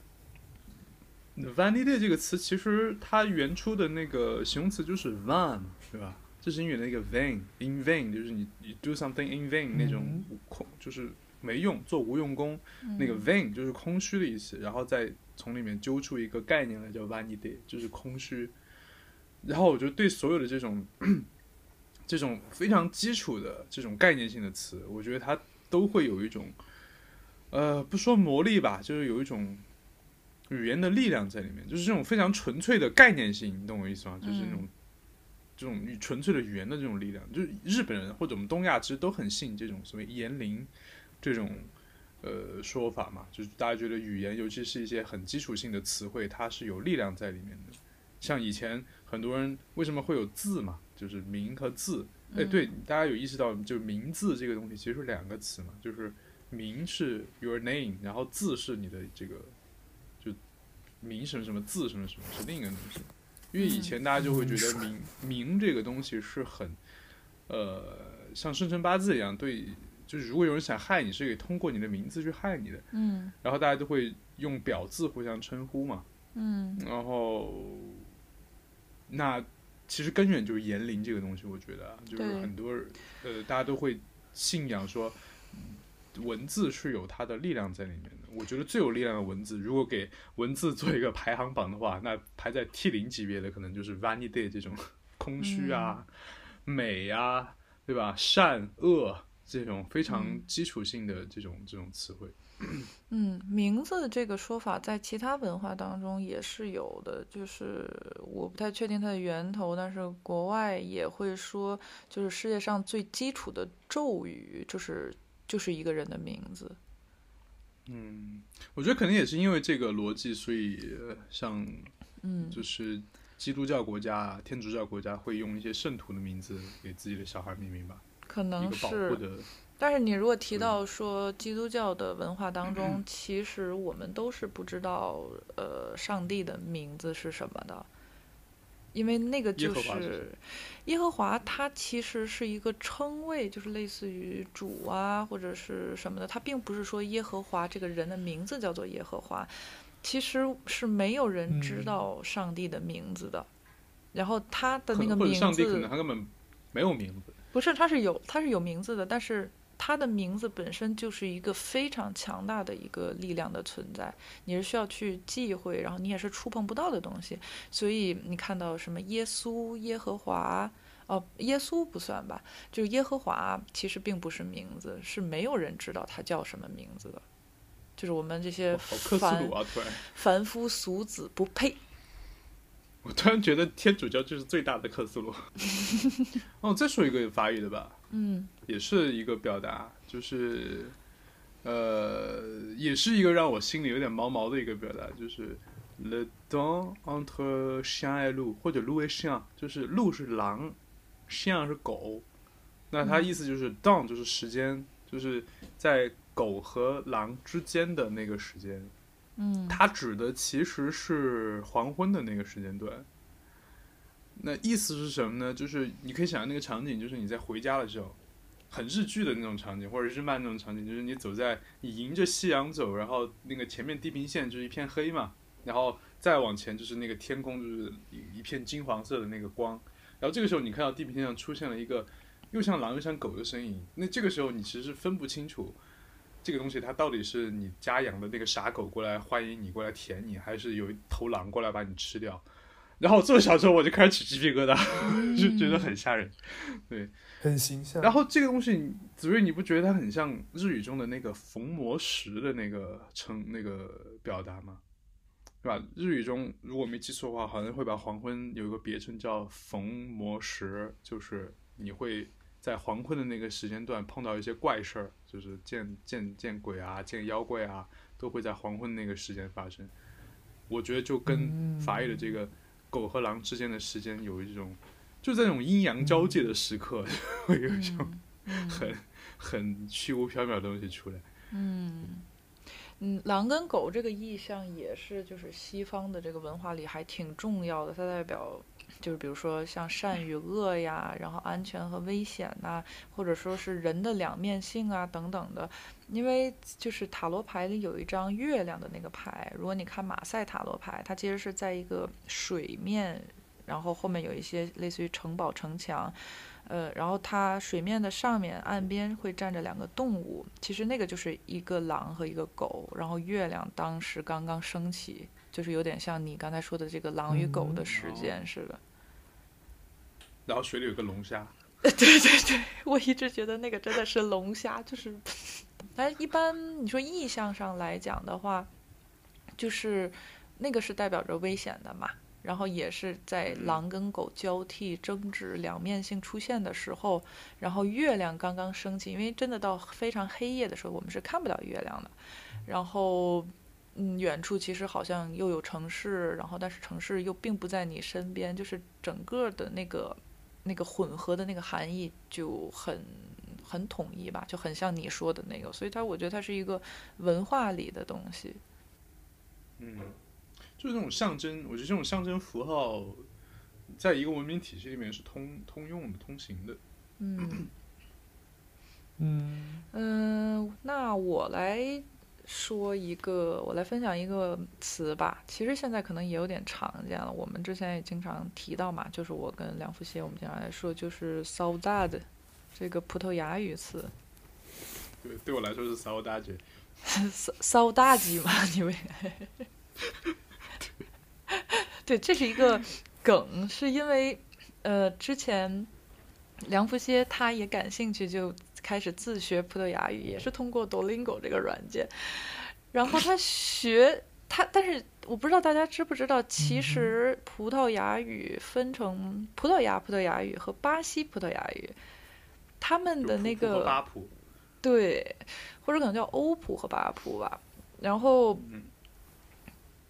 vanity 这个词其实它原初的那个形容词就是 van，对吧？这是英语的那个 vain，in vain 就是你你 do something in vain 那种空，就是没用，做无用功。那个 vain 就是空虚的意思，然后再从里面揪出一个概念来叫 vanity，就是空虚。然后我觉得对所有的这种 这种非常基础的这种概念性的词，我觉得它都会有一种呃不说魔力吧，就是有一种语言的力量在里面，就是这种非常纯粹的概念性，你懂我意思吗？就是那种。这种纯粹的语言的这种力量，就是日本人或者我们东亚其实都很信这种所谓言灵这种呃说法嘛，就是大家觉得语言，尤其是一些很基础性的词汇，它是有力量在里面的。像以前很多人为什么会有字嘛，就是名和字。哎，对，大家有意识到，就名字这个东西其实是两个词嘛，就是名是 your name，然后字是你的这个就名什么什么字什么什么是另一个东西。因为以前大家就会觉得名名这个东西是很，呃，像生辰八字一样，对，就是如果有人想害你，是可以通过你的名字去害你的。嗯然后大家都会用表字互相称呼嘛。嗯然后，那其实根源就是言灵这个东西，我觉得啊就是很多人呃，大家都会信仰说，文字是有它的力量在里面的。我觉得最有力量的文字，如果给文字做一个排行榜的话，那排在 T 零级别的可能就是 vanity 这种 空虚啊、美啊，对吧？善恶这种非常嗯基础性的这种这种词汇。嗯，名字这个说法在其他文化当中也是有的，就是我不太确定它的源头，但是国外也会说，就是世界上最基础的咒语，就是就是一个人的名字。嗯，我觉得可能也是因为这个逻辑，所以呃像嗯就是基督教国家、啊、天主教国家会用一些圣徒的名字给自己的小孩命名吧，可能是，但是你如果提到说基督教的文化当中，其实我们都是不知道呃上帝的名字是什么的，因为那个就是是耶和华，它其实是一个称谓，就是类似于主啊或者是什么的，它并不是说耶和华这个人的名字叫做耶和华，其实是没有人知嗯。道上帝的名字的。然后他的那个名上帝可字能他根本没有名字。不是，它是有它是有名字的，但是它的名字本身就是一个非常强大的一个力量的存在，你是需要去忌讳，然后你也是触碰不到的东西。所以你看到什么耶稣、耶和华，哦，耶稣不算吧？就是耶和华其实并不是名字，是没有人知道他叫什么名字的。就是我们这些凡！凡夫俗子不配。我突然觉得天主教就是最大的克苏鲁。哦，再说一个法语的吧，嗯也是一个表达，就是呃，也是一个让我心里有点毛毛的一个表达，就是 le temps entre chien et loup，或者 loup et chien，就是鹿是狼，chien 是狗。那它意思就是 temps 就是时间，就是在狗和狼之间的那个时间。嗯它指的其实是黄昏的那个时间段。那意思是什么呢？就是你可以想象那个场景，就是你在回家的时候，很日剧的那种场景，或者日漫那种场景，就是你走在你迎着夕阳走，然后那个前面地平线就是一片黑嘛，然后再往前就是那个天空就是一一片金黄色的那个光，然后这个时候你看到地平线上出现了一个又像狼又像狗的身影，那这个时候你其实是分不清楚。这个东西它到底是你家养的那个傻狗过来欢迎你过来舔你，还是有一头狼过来把你吃掉？然后这么小时候我就开始起鸡皮疙瘩，就觉得很吓人。对很形象。然后这个东西，子睿，你不觉得它很像日语中的那个逢魔石的那个称那个表达吗？对吧？日语中如果没记错的话，好像会把黄昏有一个别称叫逢魔石，就是你会在黄昏的那个时间段碰到一些怪事儿，就是见见见鬼啊、见妖怪啊，都会在黄昏那个时间发生。我觉得就跟嗯法语的这个狗和狼之间的时间有一种，就在那种阴阳交界的时刻，会有一种嗯很很虚无缥缈的东西出来。嗯嗯，狼跟狗这个意象也是就是西方的这个文化里还挺重要的，它代表就是比如说像善与恶呀，然后安全和危险呐、或者说是人的两面性啊等等的。因为就是塔罗牌里有一张月亮的那个牌，如果你看马赛塔罗牌，它其实是在一个水面，然后后面有一些类似于城堡、城墙。呃，然后它水面的上面岸边会站着两个动物，其实那个就是一个狼和一个狗，然后月亮当时刚刚升起，就是有点像你刚才说的这个狼与狗的嗯时哦间似的。然后水里有个龙虾，对对对，我一直觉得那个真的是龙虾，就是，但一般你说意象上来讲的话，就是那个是代表着危险的嘛，然后也是在狼跟狗交替争执、两面性出现的时候，然后月亮刚刚升起，因为真的到非常黑夜的时候，我们是看不到月亮的，然后。嗯，远处其实好像又有城市，然后但是城市又并不在你身边，就是整个的那个那个混合的那个含义就很很统一吧，就很像你说的那个，所以它我觉得它是一个文化里的东西。嗯，就是那种象征，我觉得这种象征符号，在一个文明体系里面是通通用的、通行的。嗯嗯嗯，那我来说一个，我来分享一个词吧。其实现在可能也有点常见了，我们之前也经常提到嘛，就是我跟梁福歇我们经常来说，就是 saudade 这个葡萄牙语词。对，对我来说是骚大姐。骚骚大鸡嘛，你们？对，这是一个梗，是因为呃，之前梁福歇他也感兴趣，就开始自学葡萄牙语，也是通过 Duolingo 这个软件。然后他学他，但是我不知道大家知不知道，其实葡萄牙语分成葡萄牙葡萄牙语和巴西葡萄牙语，他们的那个巴普，对，或者可能叫欧普和巴普吧。然后嗯，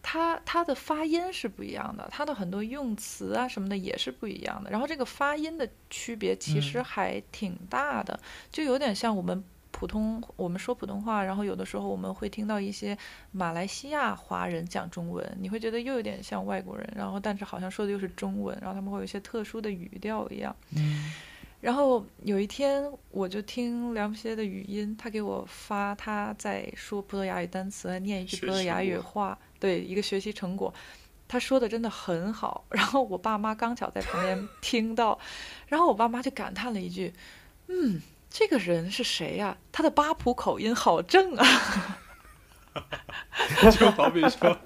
它它的发音是不一样的，它的很多用词啊什么的也是不一样的。然后这个发音的区别其实嗯还挺大的，就有点像我们普通我们说普通话，然后有的时候我们会听到一些马来西亚华人讲中文，你会觉得又有点像外国人，然后但是好像说的又是中文，然后他们会有一些特殊的语调一样。嗯然后有一天，我就听梁不歇的语音，他给我发他在说葡萄牙语单词，念一句葡萄牙语话，对一个学习成果。他说的真的很好，然后我爸妈刚巧在旁边 听到，然后我爸妈就感叹了一句：“嗯，这个人是谁呀、他的巴普口音好正啊 就好比说，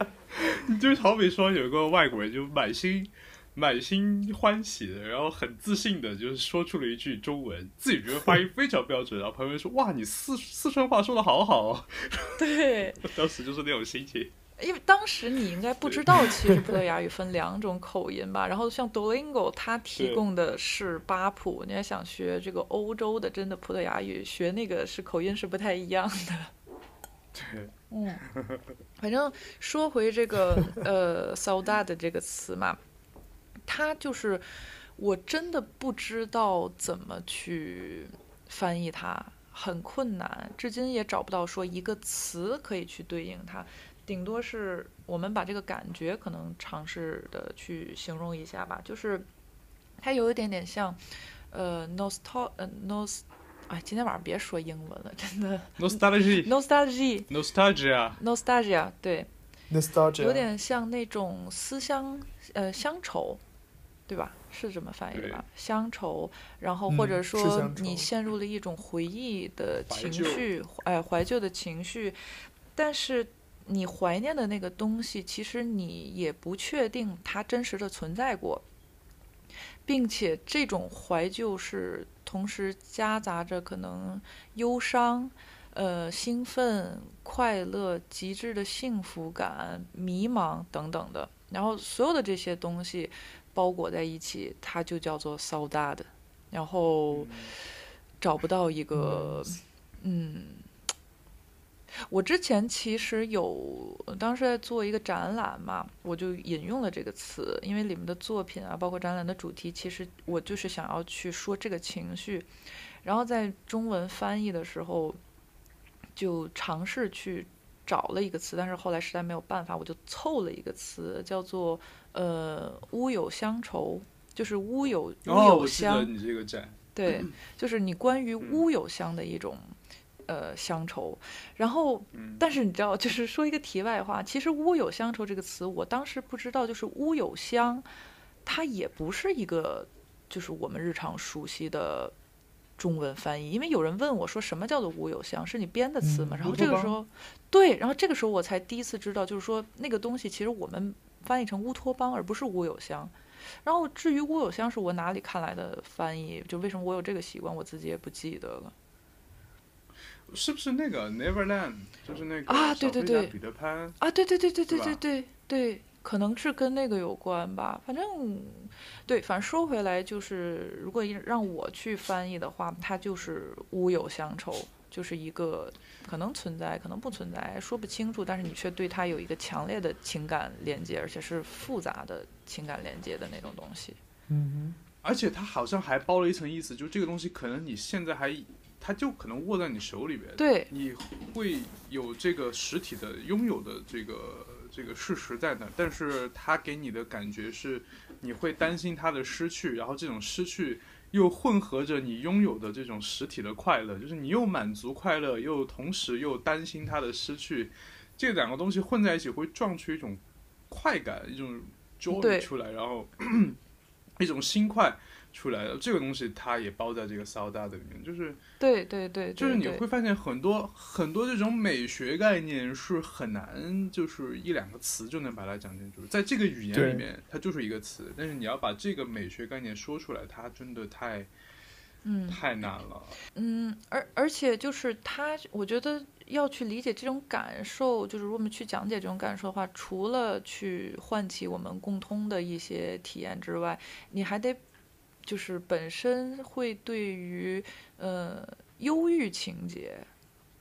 就好比说有个外国人就满心满心欢喜的，然后很自信的，就是说出了一句中文，自己觉得发音非常标准，然后朋友说：“哇，你四四川话说的好好哦。！”对，当时就是那种心情。因为当时你应该不知道，其实葡萄 牙语分两种口音吧。然后像 Duolingo 它提供的是巴普，你要想学这个欧洲的真的葡萄牙语，学那个是口音是不太一样的。对，嗯，反正说回这个呃 “saudade” 这个词嘛，它就是我真的不知道怎么去翻译它，很困难，至今也找不到说一个词可以去对应它，顶多是我们把这个感觉可能尝试的去形容一下吧，就是它有一点点像呃 “nostal” 呃 “nos”。哎，今天晚上别说英文了，真的。nostalgia nostalgia nostalgia，nostalgia，对，nostalgia 有点像那种思乡呃乡愁，对吧？是这么翻译的吧？乡愁，然后或者说你陷入了一种回忆的情绪，哎，怀旧的情绪，但是你怀念的那个东西，其实你也不确定它真实的存在过，并且这种怀旧是同时夹杂着可能忧伤。呃，兴奋、快乐、极致的幸福感、迷茫等等的，然后所有的这些东西包裹在一起，它就叫做 saudade。然后找不到一个，嗯，我之前其实有当时在做一个展览嘛，我就引用了这个词，因为里面的作品啊，包括展览的主题，其实我就是想要去说这个情绪，然后在中文翻译的时候。就尝试去找了一个词，但是后来实在没有办法，我就凑了一个词，叫做呃“乌有乡愁”，就是乌有乌哦，有我记得乡，你这个展，对，就是你关于嗯乌有乡的一种呃乡愁。然后，嗯，但是你知道，就是说一个题外话，其实“乌有乡愁”这个词，我当时不知道，就是乌有乡，它也不是一个就是我们日常熟悉的。中文翻译，因为有人问我说什么叫做乌有乡，是你编的词吗？嗯然后这个时候，对，然后这个时候我才第一次知道，就是说那个东西其实我们翻译成乌托邦，而不是乌有乡。然后至于乌有乡是我哪里看来的翻译，就为什么我有这个习惯，我自己也不记得了。是不是那个 Neverland？就是那个啊对对对彼得潘，啊，对对对对对对对对，可能是跟那个有关吧。反正，对，反正说回来，就是如果让我去翻译的话，它就是乌有乡愁，就是一个可能存在，可能不存在，说不清楚，但是你却对它有一个强烈的情感连接，而且是复杂的情感连接的那种东西。嗯哼而且它好像还包了一层意思，就这个东西可能你现在还，它就可能握在你手里边，对。你会有这个实体的拥有的这个这个事实在那，但是它给你的感觉是你会担心它的失去，然后这种失去又混合着你拥有的这种实体的快乐，就是你又满足快乐，又同时又担心它的失去，这两个东西混在一起会撞出一种快感，一种 joy 出来，然后 一种心快出来，这个东西它也包在这个 saudade 里面，就是。对对对，就是你会发现很多很多这种美学概念是很难，就是一两个词就能把它讲清楚。在这个语言里面，它就是一个词，但是你要把这个美学概念说出来，它真的太嗯太难了。嗯，而而且就是他，我觉得要去理解这种感受，就是如果我们去讲解这种感受的话，除了去唤起我们共通的一些体验之外，你还得就是本身会对于呃忧郁情节。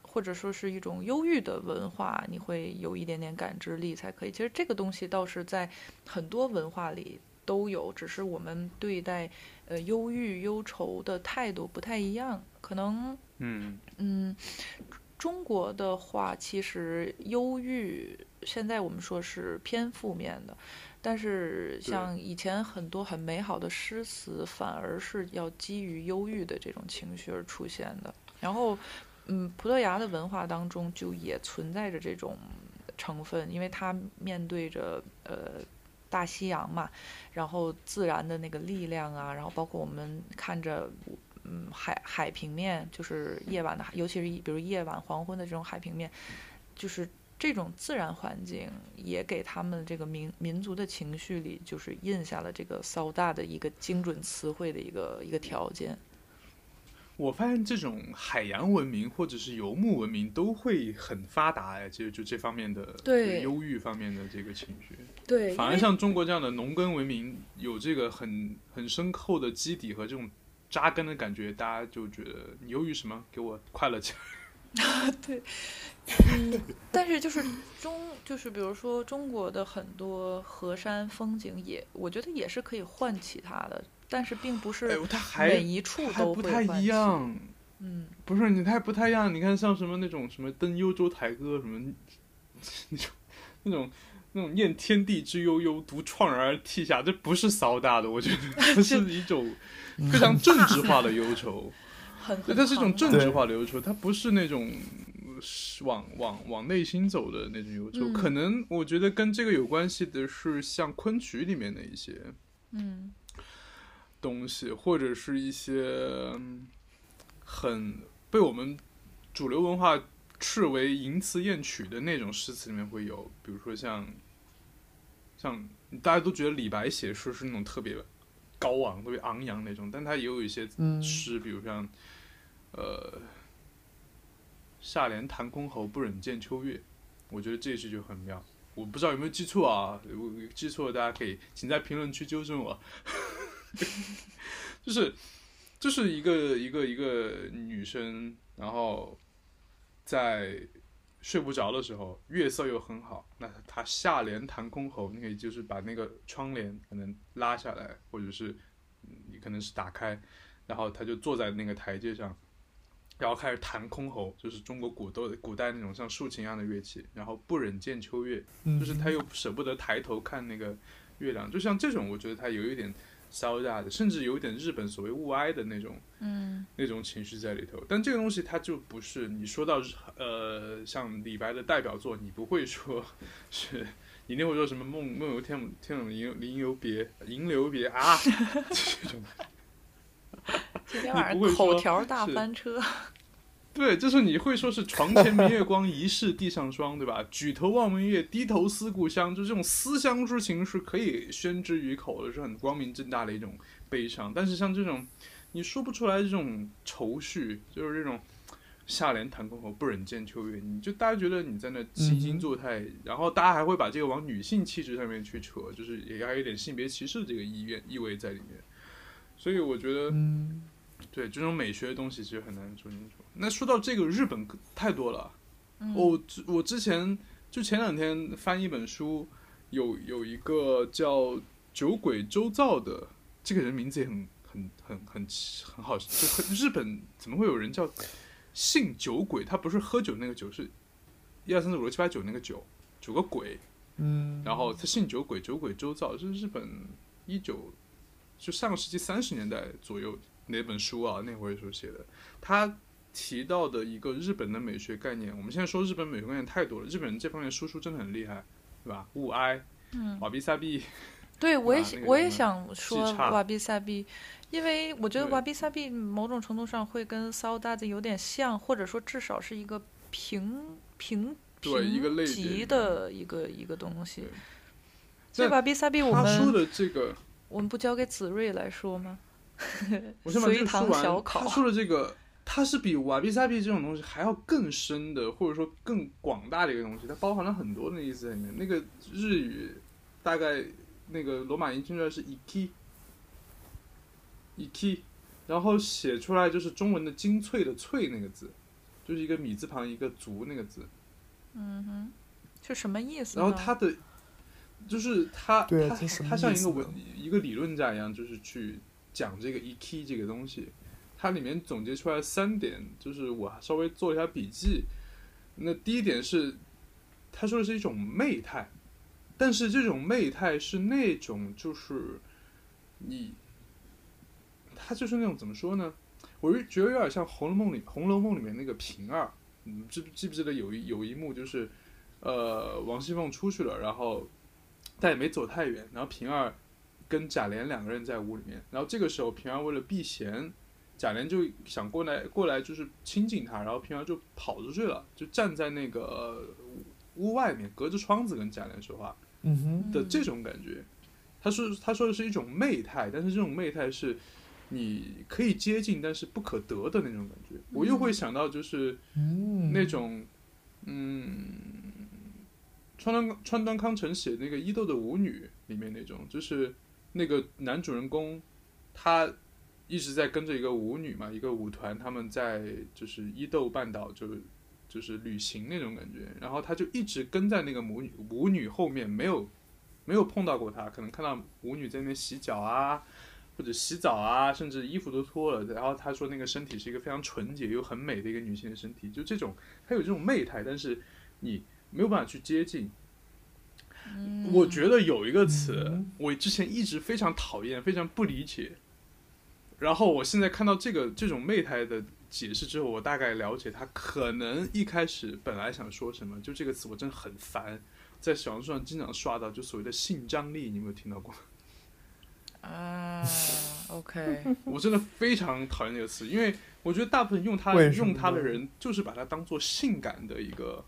或者说是一种忧郁的文化，你会有一点点感知力才可以。其实这个东西倒是在很多文化里都有，只是我们对待呃忧郁、忧愁的态度不太一样。可能嗯嗯，中国的话，其实忧郁现在我们说是偏负面的，但是像以前很多很美好的诗词，反而是要基于忧郁的这种情绪而出现的。然后，嗯，葡萄牙的文化当中就也存在着这种成分，因为它面对着呃大西洋嘛，然后自然的那个力量啊，然后包括我们看着嗯海海平面，就是夜晚的，尤其是比如夜晚黄昏的这种海平面，就是这种自然环境也给他们这个民民族的情绪里，就是印下了这个骚大的一个精准词汇的一个一个条件。我发现这种海洋文明或者是游牧文明都会很发达哎，就就这方面的对忧郁方面的这个情绪。对反而像中国这样的农耕文明，有这个很很深厚的基底和这种扎根的感觉，大家就觉得你忧郁什么，给我快乐起来。嗯，但是就是中，就是比如说中国的很多河山风景也，我觉得也是可以唤起它的，但是并不哎是每一处都还不太。一样。嗯，不是你，太不太一样。你看，像什么那种什么登幽州台歌什么那种那种那种念天地之悠悠，独怆然而涕下，这不是骚大的，我觉得 这是一种非常政治化的忧愁。很对，它是一种政治化的忧愁，它不是那种往往往内心走的那种忧愁。嗯。可能我觉得跟这个有关系的是像昆曲里面的一些嗯。东西，或者是一些嗯很被我们主流文化斥为淫词艳曲的那种诗词里面会有，比如说像像大家都觉得李白写诗是那种特别高昂、特别昂扬那种，但他也有一些嗯。诗，比如像呃“下联弹箜篌，不忍见秋月”，我觉得这一句就很妙。我不知道有没有记错啊？如果记错了，大家可以请在评论区纠正我。就是就是一个一个一个女生，然后在睡不着的时候，月色又很好，那她下联弹箜篌，你可以就是把那个窗帘可能拉下来，或者是你可能是打开，然后她就坐在那个台阶上，然后开始弹箜篌，就是中国古都古代那种像竖琴一样的乐器，然后不忍见秋月，嗯就是他又舍不得抬头看那个月亮，就像这种，我觉得他有一点骚大的，甚至有一点日本所谓物哀的那种嗯那种情绪在里头。但这个东西它就不是你说到呃像李白的代表作，你不会说是。你那会说什么梦梦游天天姥吟吟游别吟留别啊 这种 今天晚你不会上口条大翻车。对，就是你会说是床前明月光，疑是地上霜，对吧？举头望明月，低头思故乡，就这种思乡之情是可以宣之于口的，是很光明正大的一种悲伤。但是像这种你说不出来这种愁绪，就是这种下联弹箜篌，不忍见秋月，你就大家觉得你在那惺惺作态，然后大家还会把这个往女性气质上面去扯，就是也还有点性别歧视的这个意愿意味在里面。所以我觉得，嗯对这种美学的东西其实很难说清楚。那说到这个，日本太多了。嗯我之我之前就前两天翻一本书，有有一个叫酒鬼周造的，这个人名字也很很很很很好，就很日本怎么会有人叫姓酒鬼？他不是喝酒那个酒，是一二三四五六七八九那个酒，九个鬼。嗯，然后他姓酒鬼，酒鬼周造是日本一九就上个世纪三十年代左右哪本书啊，那会儿时候写的。他提到的一个日本的美学概念，我们现在说日本美学概念太多了，日本人这方面输出真的很厉害，对吧？物哀、嗯，瓦比萨比，对，我也 我也想说瓦比萨比，因为我觉得瓦比萨比某种程度上会跟骚大子有点像，或者说至少是一个平平对一个类级的一个一个东西对。所以那瓦比萨比我他说的这个，我们不交给子睿来说吗？我先把这个说完。他说的这个，它是比瓦比萨比这种东西还要更深的，或者说更广大的一个东西，它包含了很多的意思在里面。那个日语大概那个罗马音听出来是 iki iki，然后写出来就是中文的精粹的粹那个字，就是一个米字旁一个足那个字。嗯哼，是什么意思？然后它的就是它它对这什么它像一个文一个理论家一样，就是去讲这个 EK 这个东西。它里面总结出来三点，就是我稍微做一下笔记。那第一点是，他说的是一种媚态，但是这种媚态是那种就是你，他就是那种怎么说呢？我就觉得有点像《红楼梦》里《红楼梦》里面那个平儿，你，记不记不记得有一有一幕就是，呃，王熙凤出去了，然后但也没走太远，然后平儿跟贾琏两个人在屋里面，然后这个时候平儿为了避嫌，贾琏就想过来过来就是亲近她，然后平儿就跑出去了，就站在那个呃屋外面，隔着窗子跟贾琏说话嗯哼，的这种感觉。他说他说的是一种媚态，但是这种媚态是你可以接近，但是不可得的那种感觉。我又会想到就是。嗯，那种，嗯，川端川端康成写那个《伊豆的舞女》里面那种，就是那个男主人公，他一直在跟着一个舞女嘛，一个舞团，他们在就是伊豆半岛就是就是旅行那种感觉，然后他就一直跟在那个舞女舞女后面，没有没有碰到过她，可能看到舞女在那边洗脚啊，或者洗澡啊，甚至衣服都脱了，然后他说那个身体是一个非常纯洁又很美的一个女性的身体，就这种她有这种媚态，但是你没有办法去接近。嗯我觉得有一个词嗯，我之前一直非常讨厌，非常不理解。然后我现在看到这个这种媚态的解释之后，我大概了解他可能一开始本来想说什么。就这个词，我真的很烦，在小红书上经常刷到，就所谓的性张力，你有没有听到过？啊，OK，我真的非常讨厌这个词，因为我觉得大部分用它用它的人，就是把它当做性感的一个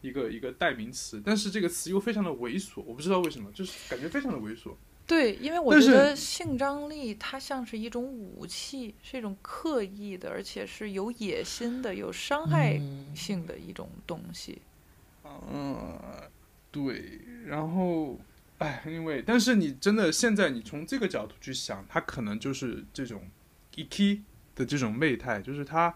一个一个代名词，但是这个词又非常的猥琐，我不知道为什么，就是感觉非常的猥琐。对，因为我觉得性张力它像是一种武器，是一种刻意的，而且是有野心的、有伤害嗯性的一种东西。嗯，对，然后，哎，因为，但是你真的现在你从这个角度去想，它可能就是这种一 k 的这种媚态，就是他，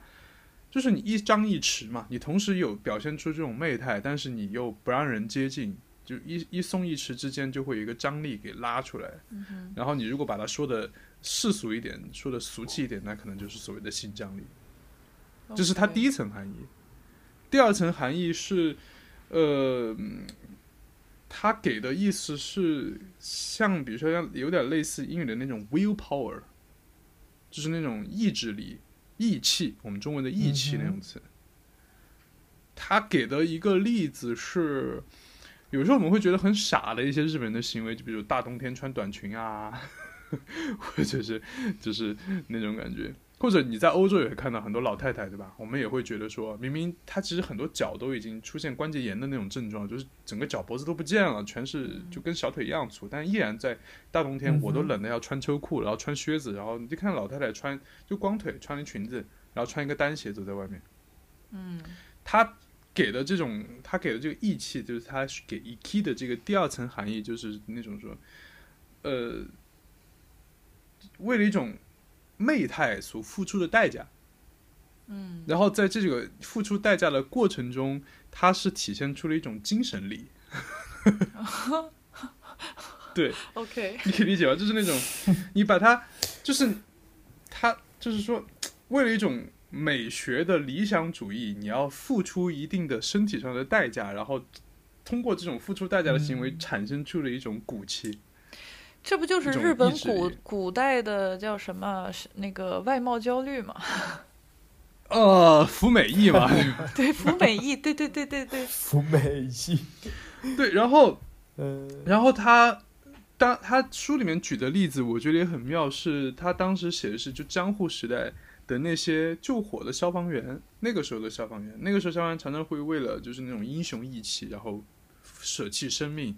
就是你一张一弛嘛，你同时有表现出这种媚态，但是你又不让人接近，就一一松一弛之间就会有一个张力给拉出来。嗯，然后你如果把它说的世俗一点，说的俗气一点，那可能就是所谓的性张力。这是它第一。层含义。第二层含义是，呃，嗯它给的意思是像，比如说像有点类似英语的那种 will power，就是那种意志力、义气，我们中文的义气那种词。他给的一个例子是，有时候我们会觉得很傻的一些日本人的行为，就比如大冬天穿短裙啊，或者是就是那种感觉。或者你在欧洲也会看到很多老太太，对吧？我们也会觉得说，明明她其实很多脚都已经出现关节炎的那种症状，就是整个脚脖子都不见了，全是就跟小腿一样粗，但依然在大冬天我都冷的要穿秋裤，然后穿靴子，然后你就看老太太穿就光腿穿一裙子，然后穿一个单鞋走在外面。嗯他给的这种，他给的这个义气，就是他给 e k 的这个第二层含义，就是那种说，呃，为了一种媚态所付出的代价，嗯然后在这个付出代价的过程中，它是体现出了一种精神力。对，，OK，你可以理解吧？就是那种，你把它，就是他，就是说，为了一种美学的理想主义，你要付出一定的身体上的代价，然后通过这种付出代价的行为，嗯产生出了一种骨气。这不就是日本古古代的叫什么是那个外貌焦虑吗？呃，福美意嘛，对吧？对，福美意，对对对对对，福美意，对，然后呃，然后他当他书里面举的例子，我觉得也很妙，是他当时写的是就江户时代的那些救火的消防员，那个时候的消防员，那个时候消防员常常会为了就是那种英雄义气，然后舍弃生命。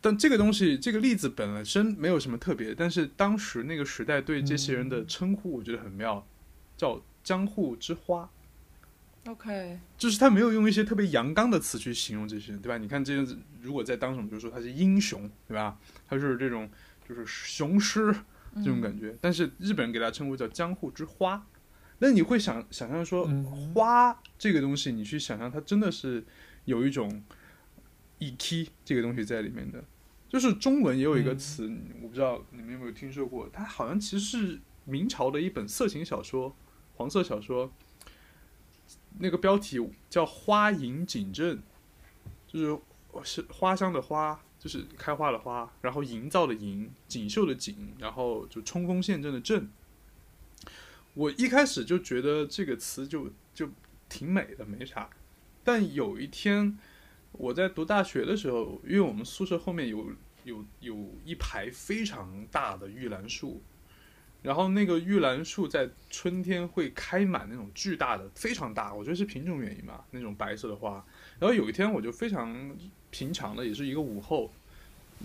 但这个东西，这个例子本身没有什么特别，但是当时那个时代对这些人的称呼，我觉得很妙，叫江户之花。OK，就是他没有用一些特别阳刚的词去形容这些人，对吧？你看这个，如果在当时我们就说他是英雄，对吧？他是这种就是雄狮这种感觉，但是日本人给他称呼叫江户之花。那你会想想象说，嗯花这个东西，你去想象它真的是有一种 e k 这个东西在里面的。就是中文也有一个嗯词，我不知道你们有没有听说过，它好像其实是明朝的一本色情小说，黄色小说，那个标题叫《花影锦阵》，就是是花香的花，就是开花的花，然后营造的营，锦绣的锦，然后就冲锋陷阵的阵。我一开始就觉得这个词就就挺美的，没啥。但有一天我在读大学的时候，因为我们宿舍后面有有有一排非常大的玉兰树，然后那个玉兰树在春天会开满那种巨大的、非常大，我觉得是品种原因吧，那种白色的花。然后有一天我就非常平常的，也是一个午后，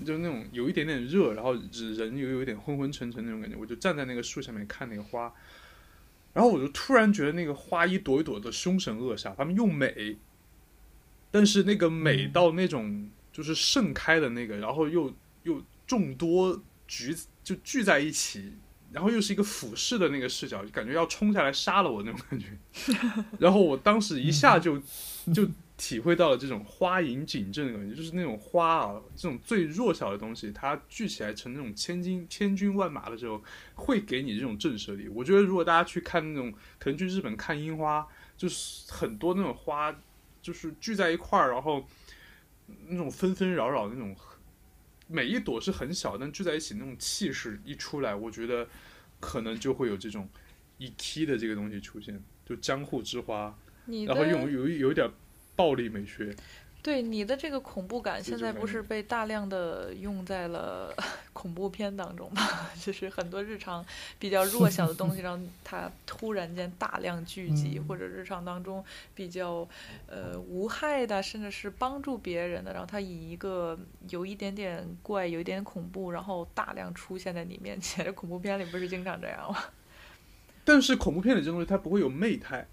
就那种有一点点热，然后人又有一点昏昏沉沉那种感觉，我就站在那个树下面看那个花，然后我就突然觉得那个花一朵一朵的凶神恶煞，它们又美，但是那个美到那种就是盛开的那个，然后又又众多聚就聚在一起，然后又是一个俯视的那个视角，就感觉要冲下来杀了我那种感觉。然后我当时一下就就体会到了这种花影锦阵的感觉，就是那种花啊，这种最弱小的东西，它聚起来成那种千金千军万马的时候，会给你这种震慑力。我觉得如果大家去看那种，可能去日本看樱花，就是很多那种花，就是聚在一块儿，然后那种纷纷扰扰那种，每一朵是很小，但聚在一起那种气势一出来，我觉得可能就会有这种一 k 的这个东西出现，就江户之花，然后有有有一点暴力美学。对你的这个恐怖感，现在不是被大量的用在了 恐怖片当中吗？就是很多日常比较弱小的东西，让它突然间大量聚集，嗯或者日常当中比较呃无害的，甚至是帮助别人的，然后它以一个有一点点怪、有一点恐怖，然后大量出现在你面前。恐怖片里不是经常这样吗？但是恐怖片里这东西它不会有媚态，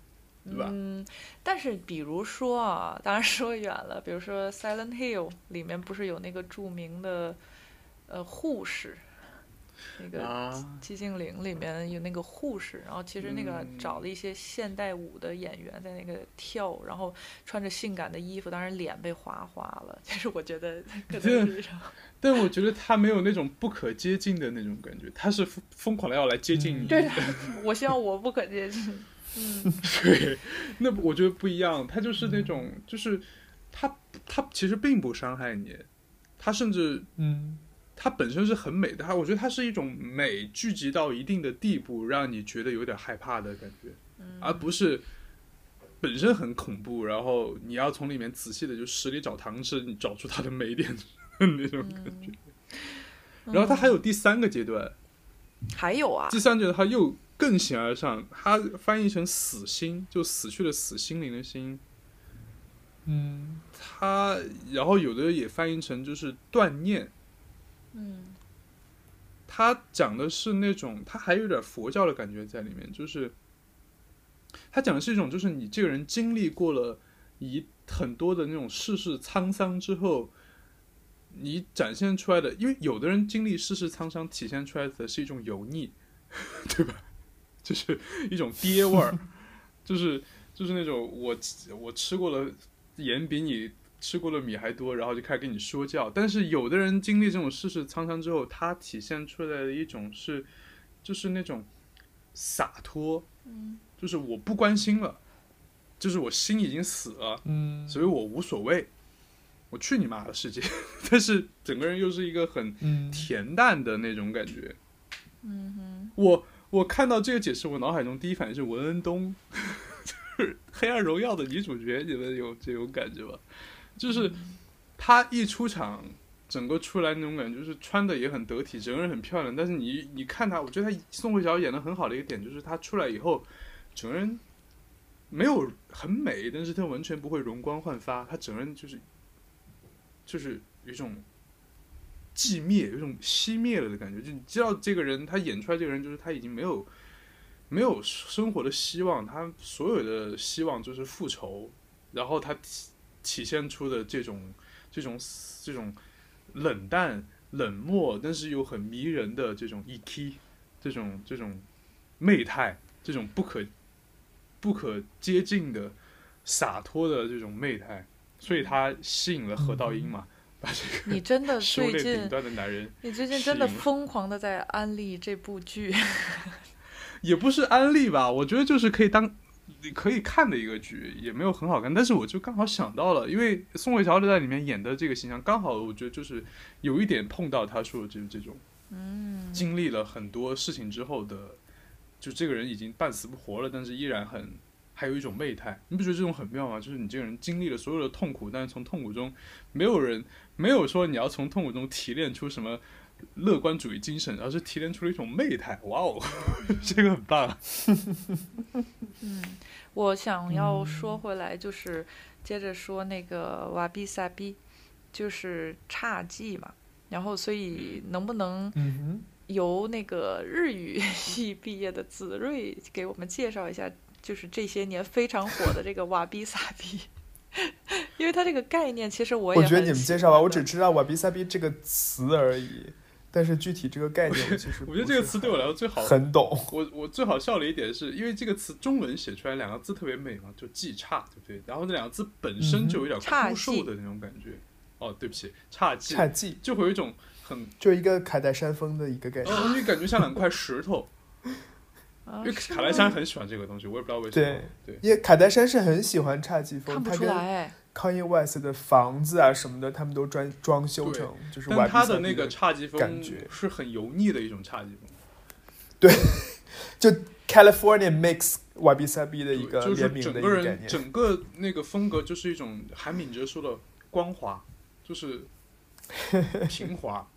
对吧？嗯，但是比如说啊，当然说远了，比如说《Silent Hill》里面不是有那个著名的呃护士，那个啊，寂静岭里面有那个护士，然后其实那个嗯找了一些现代舞的演员在那个跳，然后穿着性感的衣服，当然脸被划花了。其实我觉得 可能是但我觉得他没有那种不可接近的那种感觉，他是疯疯狂的要来接近你。嗯对，我希望我不可接近。嗯。对，那我觉得不一样，他就是那种，就是他他其实并不伤害你，他甚至嗯。他本身是很美的，他我觉得它是一种美聚集到一定的地步，让你觉得有点害怕的感觉，嗯。而不是本身很恐怖，然后你要从里面仔细的就十里找糖吃，你找出它的美点 那种感觉。嗯。然后它还有第三个阶段，还有啊，第三阶段它又更形而上，它翻译成死心，就死去的死，心灵的心。嗯它然后有的也翻译成就是断念，嗯它讲的是那种，它还有点佛教的感觉在里面，就是它讲的是一种，就是你这个人经历过了一很多的那种世事沧桑之后，你展现出来的，因为有的人经历世事沧桑，体现出来的是一种油腻，对吧？就是一种爹味儿，就是就是那种我我吃过了盐比你吃过的米还多，然后就开始跟你说教。但是有的人经历这种世事沧桑之后，他体现出来的一种是，就是那种洒脱，嗯就是我不关心了，就是我心已经死了，嗯所以我无所谓，我去你妈的世界。但是整个人又是一个很嗯恬淡的那种感觉。嗯哼，我我看到这个解释，我脑海中第一反应是文恩东，就是《黑暗荣耀》的女主角，你们有这种感觉吗？就是她一出场，整个出来那种感觉，就是穿的也很得体，整个人很漂亮。但是你你看她，我觉得她宋慧乔演的很好的一个点，就是她出来以后，整个人没有很美，但是她完全不会容光焕发，她整个人就是就是有一种寂灭，有种熄灭了的感觉。就你知道这个人，他演出来这个人，就是他已经没有没有生活的希望，他所有的希望就是复仇，然后他体体现出的这种这种这种冷淡、冷漠，但是又很迷人的这种 EK，这种这种媚态，这种不可不可接近的洒脱的这种媚态，所以他吸引了何道英嘛，把这个你真的 最近，端的男人。你最近真的疯狂的在安利这部剧。也不是安利吧，我觉得就是可以当可以看的一个剧，也没有很好看，但是我就刚好想到了，因为宋慧乔在里面演的这个形象，刚好我觉得就是有一点碰到他说的就是这种嗯经历了很多事情之后的，就这个人已经半死不活了，但是依然很还有一种媚态，你不觉得这种很妙吗？就是你这个人经历了所有的痛苦，但是从痛苦中，没有人没有说你要从痛苦中提炼出什么。乐观主义精神，而是提炼出了一种媚态。哇哦，这个很棒。嗯，我想要嗯说回来，就是接着说那个瓦比萨比，就是侘寂嘛。然后，所以能不能由那个日语 系毕业的子睿给我们介绍一下，就是这些年非常火的这个瓦比萨比？因为它这个概念，其实我也我觉得你们介绍吧，我只知道“瓦比萨比”这个词而已。但是具体这个概念我其实 我觉得这个词对我来说最好很懂。我我最好笑的一点是因为这个词中文写出来两个字特别美嘛，就记差，对不对？然后那两个字本身就有点枯瘦的那种感觉。哦，对不起，差记，差记就会有一种很就一个卡戴珊峰的一个概念，哦，你感觉像两块石头。因为卡戴珊很喜欢这个东西，我也不知道为什么。对对，因为卡戴珊是很喜欢侘寂风，看不出来。Kanye West 的房子啊什么的，他们都装装修成就是。但他的那个侘寂风感觉是很油腻的一种侘寂风。对，就 California Mix Wabi Sabi 的一个就是整个人整个那个风格就是一种韩敏哲说的光滑，就是平滑。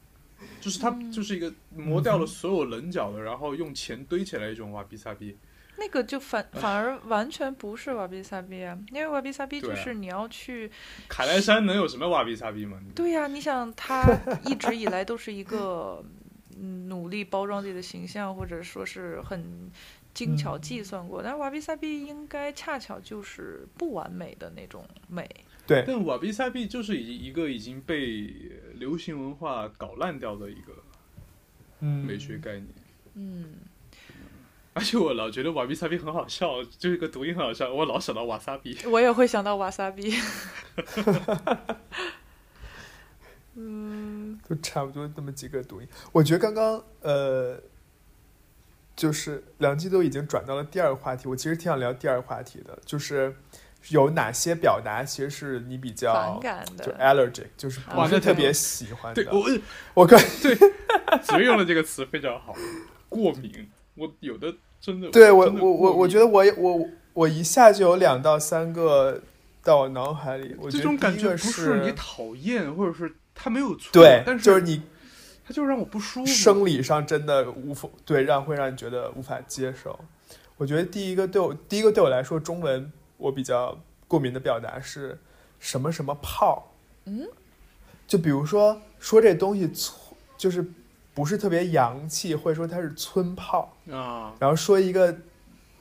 就是它就是一个磨掉了所有棱角的，然后用钱堆起来一种瓦比萨比。那个就反反而完全不是瓦比萨比啊，因为瓦比萨比就是你要去。卡莱山能有什么瓦比萨比吗？对呀，你想他一直以来都是一个 努力包装自己的形象，或者说是很精巧计算过，但是瓦比萨比应该恰巧就是不完美的那种美。对，但瓦比萨比就是已一个已经被流行文化搞烂掉的一个美学概念。嗯，而且我老觉得瓦比萨比很好笑，就是个读音很好笑，我老想到瓦萨比。我也会想到瓦萨比。嗯，就差不多那么几个读音。我觉得刚刚呃，就是两季都已经转到了第二个话题，我其实挺想聊第二个话题的，就是。有哪些表达其实是你比较反感的？就 allergic，就是不是特别喜欢的。对，我我可 对，只用了这个词非常好。过敏，我有的真的。对我我我我觉得我我我一下就有两到三个到我脑海里。这种感觉不是你讨厌，或者是他没有错，对，但是就是你，他就让我不舒服。生理上真的无法对让会让你觉得无法接受。我觉得第一个对我第一个对我来说中文。我比较过敏的表达是什么什么泡？嗯，就比如说说这东西村就是不是特别洋气，或者说它是村炮啊。然后说一个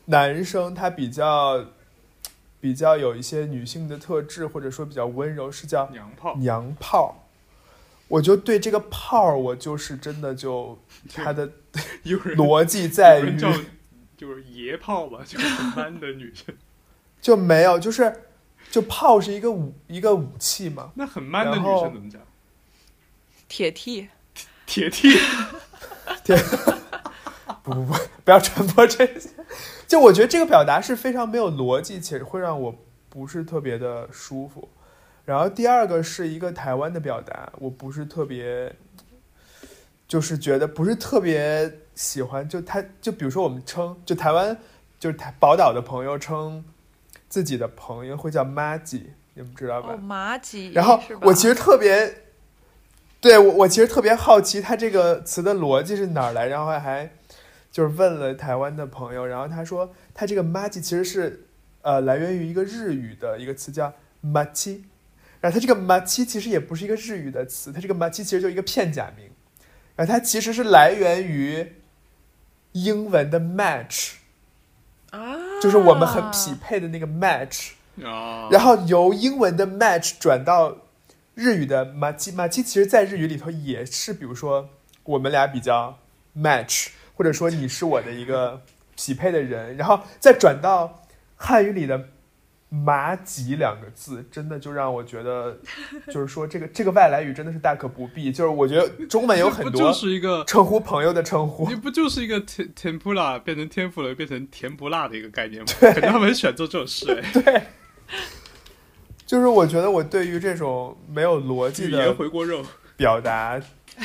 男生他比较比较有一些女性的特质，或者说比较温柔，是叫娘炮。娘炮，我就对这个炮，我就是真的就他的 逻辑在于就是爷炮吧，就是很 man 的女生。就没有，就是就炮是一个武一个武器嘛。那很 man 的女生怎么讲？铁 T，铁 T，铁 不不不，不要传播这些。就我觉得这个表达是非常没有逻辑，且会让我不是特别的舒服。然后第二个是一个台湾的表达，我不是特别，就是觉得不是特别喜欢。就他就比如说我们称就台湾就是台宝岛的朋友称。自己的朋友会叫马吉，你们知道吧？马吉。然后我其实特别，对我我其实特别好奇，他这个词的逻辑是哪儿来？然后还就是问了台湾的朋友，然后他说他这个马吉其实是呃来源于一个日语的一个词叫马七，然后他这个马七其实也不是一个日语的词，他这个马七其实就一个片假名，然后它其实是来源于英文的 match。就是我们很匹配的那个 match，然后由英文的 match 转到日语的马基马基，其实，在日语里头也是，比如说我们俩比较 match，或者说你是我的一个匹配的人，然后再转到汉语里的。麻吉两个字，真的就让我觉得，就是说这个这个外来语真的是大可不必。就是我觉得中文有很多就是一个称呼朋友的称呼，你不就是一个甜甜不辣变成天妇罗变成甜不辣的一个概念吗？对，他们选做这种事，哎，对，就是我觉得我对于这种没有逻辑的回锅肉表达，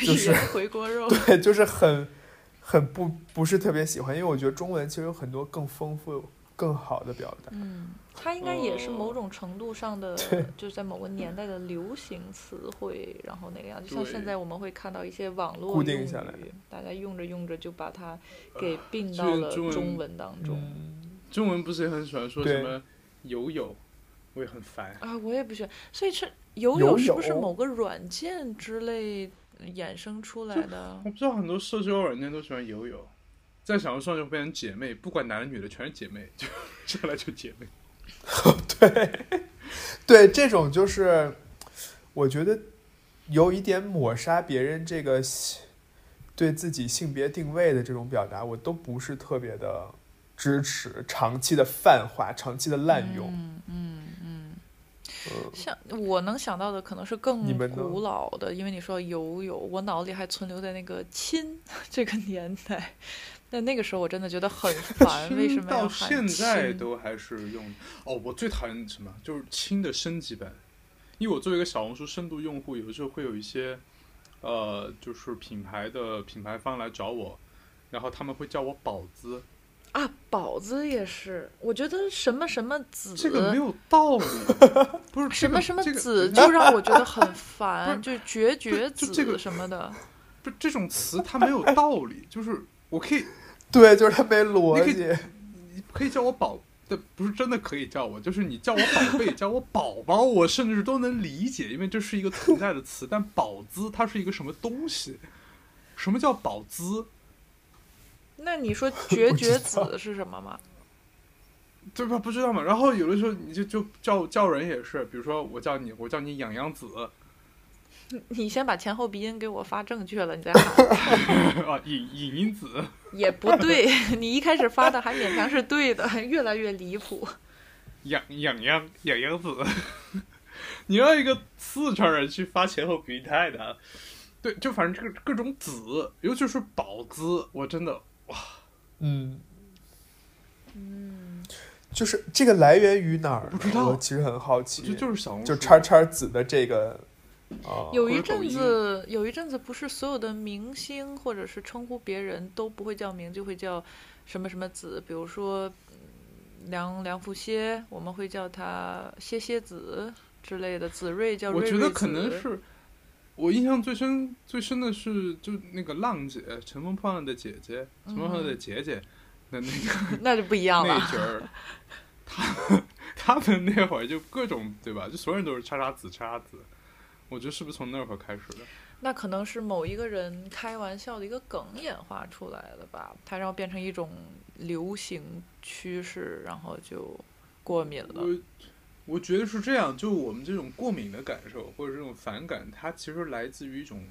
就是回锅肉，对，就是很很不不是特别喜欢，因为我觉得中文其实有很多更丰富、更好的表达，嗯。它应该也是某种程度上的，就是在某个年代的流行词汇，然后那个样，就像现在我们会看到一些网络用语，大家用着用着就把它给并到了中文当中。中文不是也很喜欢说什么“友友”，我也很烦啊，我也不喜欢。所以是“友友”是不是某个软件之类衍生出来的？我不知道，很多社交软件都喜欢“友友”，在小红书上就变成姐妹，不管男的女的全是姐妹，就 上来就姐妹。对，对，这种就是我觉得有一点抹杀别人这个对自己性别定位的这种表达，我都不是特别的支持长期的泛化、长期的滥用。嗯嗯嗯。嗯像我能想到的可能是更古老的，因为你说游泳，我脑里还存留在那个亲 这个年代。但那个时候我真的觉得很 烦，为什么要到现在都还是用？哦，我最讨厌什么？就是轻的升级版。因为我作为一个小红书深度用户，有的时候会有一些，呃，就是品牌的品牌方来找我，然后他们会叫我宝子，啊，宝子也是，我觉得什么什么子，这个没有道理，不是这个什么什么这个子，就让我觉得很 烦，不就绝绝子什么的。不这种词它没有道理，就是我可以 对，就是他没逻你可以辑。你可以叫我宝，这不是真的可以叫我，就是你叫我宝贝，叫我宝宝，我甚至都能理解，因为这是一个存在的词。但宝姿它是一个什么东西？什么叫宝姿？那你说 绝绝子是什么吗？对吧？不知道嘛。然后有的时候你就就叫叫人也是，比如说我叫你，我叫你养养子 你先把前后鼻音给我发正确了，你再喊 啊，影影音子，也不对。你一开始发的还勉强是对的，越来越离谱。养养养养养子。你让一个四川人去发前后鼻音太难了。对，就反正这个各种子，尤其是宝子，我真的哇嗯，嗯，就是这个来源于哪儿？不知道我其实很好奇。这就是小红书，就叉叉子的这个啊，有一阵子，有一阵子不是所有的明星或者是称呼别人都不会叫名，就会叫什么什么子，比如说嗯梁梁福歇，我们会叫他歇歇子之类的，子睿叫我觉得可能是我印象最深最深的是，就那个浪姐，乘风破浪的姐姐，乘风破浪的姐姐的那个、那就不一样了。那节儿，他他 们那会儿就各种对吧？就所有人都是叉叉子叉叉子，我觉得是不是从那会儿开始的？那可能是某一个人开玩笑的一个梗演化出来的吧，它然后变成一种流行趋势，然后就过敏了。我我觉得是这样，就我们这种过敏的感受或者这种反感，它其实来自于一种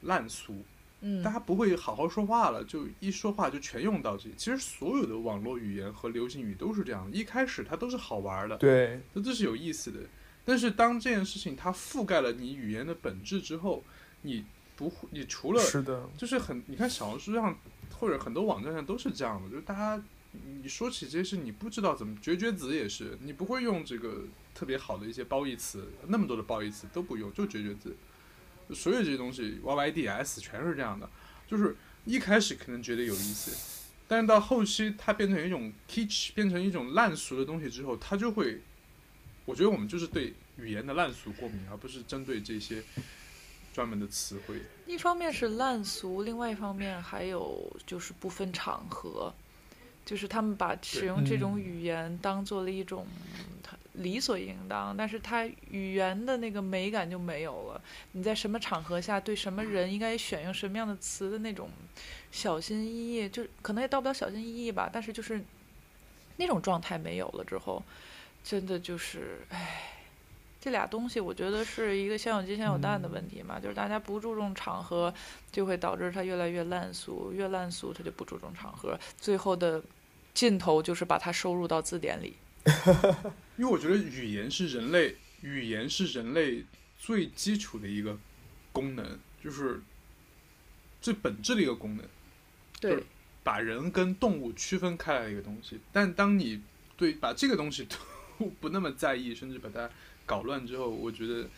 烂俗。嗯大家不会好好说话了，就一说话就全用到这里。其实所有的网络语言和流行语都是这样，一开始它都是好玩的，对，它都是有意思的。但是当这件事情它覆盖了你语言的本质之后，你不会，你除了是的，就是很，你看小红书上或者很多网站上都是这样的，就是大家你说起这些事，你不知道怎么绝绝子也是，你不会用这个特别好的一些褒义词，那么多的褒义词都不用，就绝绝子。所有这些东西 Y Y D S 全是这样的，就是一开始可能觉得有意思，但是到后期它变成一种 kitsch，变成一种烂俗的东西之后，它就会，我觉得我们就是对语言的烂俗过敏，而不是针对这些专门的词汇。一方面是烂俗，另外一方面还有就是不分场合，就是他们把使用这种语言当做了一种理所应当，但是它语言的那个美感就没有了。你在什么场合下对什么人应该选用什么样的词的那种小心翼翼，就可能也到不了小心翼翼吧，但是就是那种状态没有了之后，真的就是唉。这俩东西，我觉得是一个先有鸡先有蛋的问题嘛，就是大家不注重场合，就会导致它越来越烂俗，越烂俗它就不注重场合，最后的尽头就是把它收入到字典里。因为我觉得语言是人类，语言是人类最基础的一个功能，就是最本质的一个功能，对，把人跟动物区分开来的一个东西。但当你对把这个东西都 不那么在意，甚至把它搞乱之后，我觉得，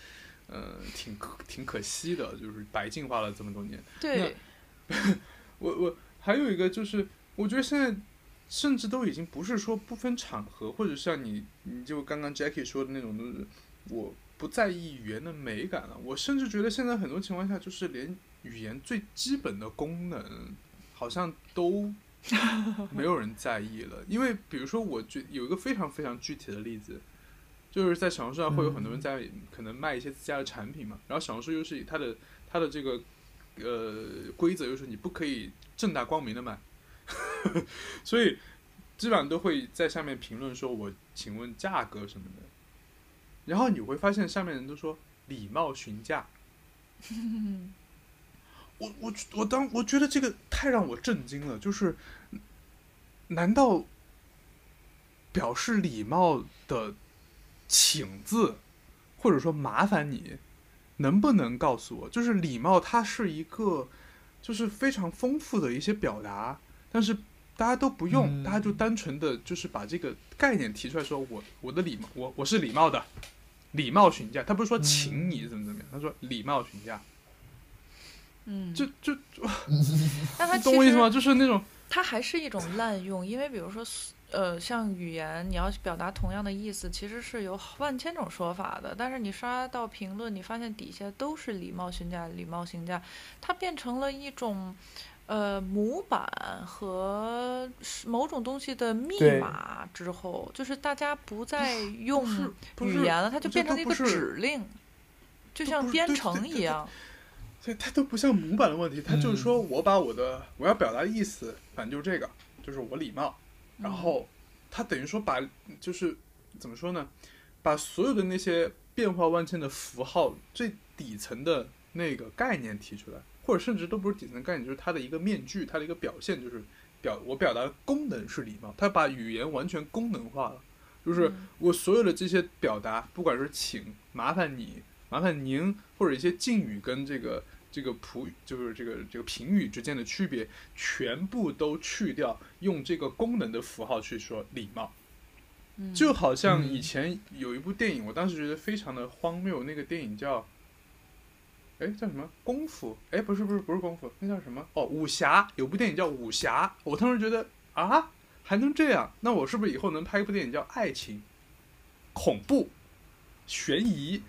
呃，挺可挺可惜的，就是白进化了这么多年。对，我我还有一个就是，我觉得现在甚至都已经不是说不分场合，或者像你你就刚刚 Jackie 说的那种，就是我不在意语言的美感了。我甚至觉得现在很多情况下，就是连语言最基本的功能，好像都 没有人在意了。因为比如说，我觉有一个非常非常具体的例子。就是在小红书上会有很多人在可能卖一些自家的产品嘛，然后小红书又是以它的它的这个呃规则，就是你不可以正大光明的卖，所以基本上都会在下面评论说我请问价格什么的，然后你会发现下面人都说礼貌询价，我我我当我觉得这个太让我震惊了，就是难道表示礼貌的请字，或者说麻烦你，能不能告诉我，就是礼貌它是一个就是非常丰富的一些表达，但是大家都不用，嗯大家就单纯的就是把这个概念提出来说，我我的礼貌，我我是礼貌的，礼貌询价，他不是说请你怎么怎么样，他说礼貌询价，嗯，就就 但它其实你懂我意思吗？就是那种它还是一种滥用，因为比如说，呃，像语言，你要表达同样的意思，其实是有万千种说法的。但是你刷到评论，你发现底下都是礼貌询价、礼貌询价，它变成了一种。呃，模板和某种东西的密码之后，就是大家不再用语言了，它就变成了一个指令，就像编程对对一样。对，它都不像模板的问题，它就是说嗯我把我的我要表达的意思，反正就是这个，就是我礼貌，然嗯后它等于说把就是怎么说呢，把所有的那些变化万千的符号最底层的那个概念提出来，或者甚至都不是底层概念，就是它的一个面具，它的一个表现，就是表我表达的功能是礼貌，它把语言完全功能化了，就是嗯。我所有的这些表达，不管是请、麻烦你、麻烦您，或者一些敬语跟这个这个普语，就是这个这个评语之间的区别，全部都去掉，用这个功能的符号去说礼貌。嗯就好像嗯以前有一部电影，我当时觉得非常的荒谬，那个电影叫，哎叫什么功夫？哎不是不是不是功夫，那叫什么？哦武侠，有部电影叫武侠，我当时觉得啊还能这样，那我是不是以后能拍一部电影叫爱情、恐怖、悬疑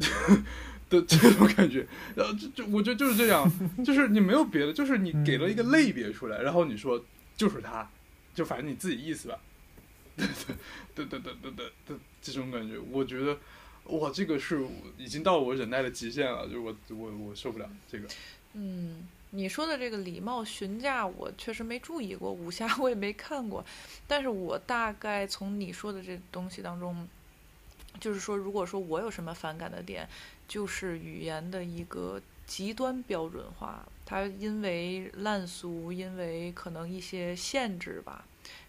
的这种感觉？然后就就我觉得就是这样，就是你没有别的，就是你给了一个类别出来，然后你说就是他，就反正你自己意思吧。对对对对对对对，这种感觉，我觉得，哇，这个是已经到我忍耐的极限了，就是我我我受不了这个。嗯，你说的这个礼貌询价，我确实没注意过，武侠 我也没看过，但是我大概从你说的这东西当中，就是说，如果说我有什么反感的点，就是语言的一个极端标准化，它因为烂俗，因为可能一些限制吧，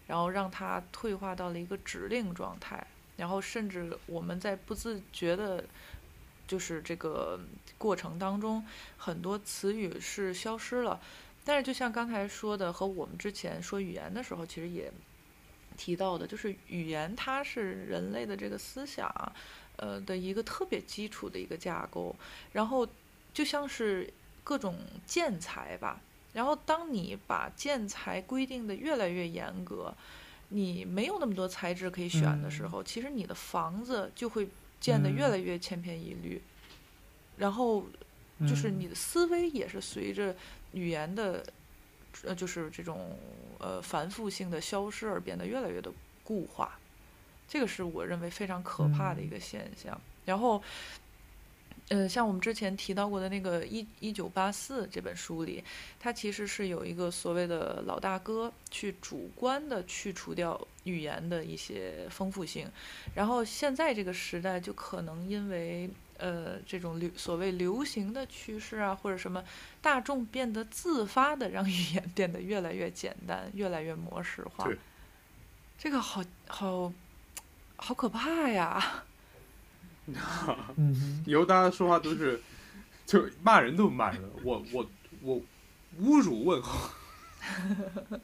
然后让它退化到了一个指令状态，然后甚至我们在不自觉的，就是这个过程当中，很多词语是消失了。但是就像刚才说的，和我们之前说语言的时候，其实也提到的，就是语言它是人类的这个思想，呃的一个特别基础的一个架构。然后就像是各种建材吧，然后当你把建材规定的越来越严格，你没有那么多材质可以选的时候，其实你的房子就会建得越嗯来越千篇一律。然后就是你的思维也是随着语言的，呃，就是这种呃繁复性的消失而变得越来越的固化，这个是我认为非常可怕的一个现象。然后，呃，像我们之前提到过的那个《一一九八四》这本书里，它其实是有一个所谓的老大哥去主观的去除掉语言的一些丰富性，然后现在这个时代就可能因为呃这种流所谓流行的趋势啊，或者什么大众变得自发的让语言变得越来越简单，越来越模式化，这个好好好可怕呀！以后大家说话都是，就骂人都骂人，我我我侮辱问候，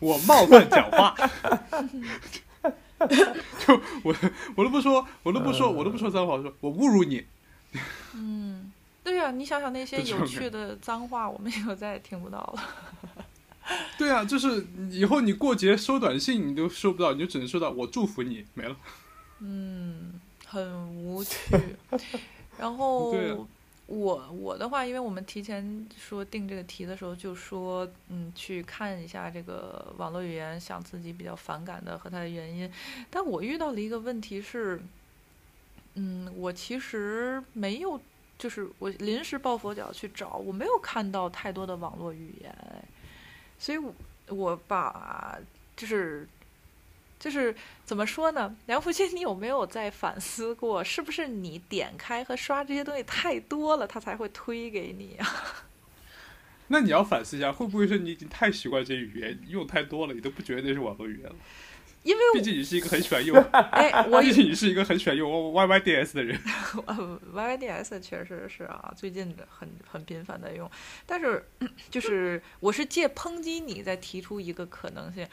我冒犯讲话，就我我都不说，我都不说，我都不说脏话，我说我侮辱你，嗯，对呀、你想想那些 有趣的脏话，我们以后再也听不到了。对啊，就是以后你过节收短信你都收不到，你就只能收到我祝福你，没了。嗯，很无趣。然后我我的话，因为我们提前说定这个题的时候，就说嗯，去看一下这个网络语言，想自己比较反感的和它的原因。但我遇到了一个问题是，嗯，我其实没有，就是我临时抱佛脚去找，我没有看到太多的网络语言，所以我我把就是就是怎么说呢？梁福金，你有没有在反思过，是不是你点开和刷这些东西太多了，他才会推给你啊？那你要反思一下，会不会是你已经太习惯这些语言，用太多了，你都不觉得那是网络语言了？因为 毕竟你是一个很喜欢用，哎，我毕竟你是一个很喜欢用 YYDS 的人。YYDS 确实是啊，最近的很很频繁的用，但是 就是我是借抨击你再提出一个可能性，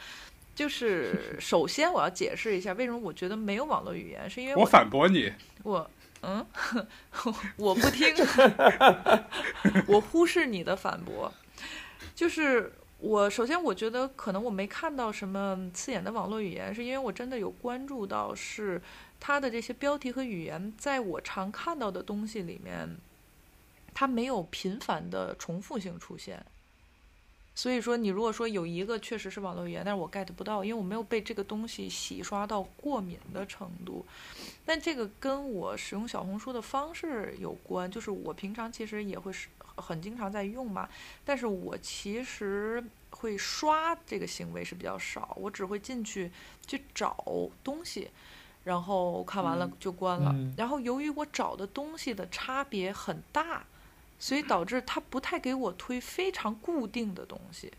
就是 首先我要解释一下为什么我觉得没有网络语言，是因为我反驳你，我嗯，我不听，我忽视你的反驳，就是我首先我觉得可能我没看到什么刺眼的网络语言，是因为我真的有关注到是它的这些标题和语言，在我常看到的东西里面，它没有频繁的重复性出现。所以说，你如果说有一个确实是网络语言，但是我 get 不到，因为我没有被这个东西洗刷到过敏的程度。但这个跟我使用小红书的方式有关，就是我平常其实也会是很经常在用嘛，但是我其实会刷这个行为是比较少，我只会进去去找东西，然后看完了嗯就关了。嗯然后由于我找的东西的差别很大，所以导致他不太给我推非常固定的东西。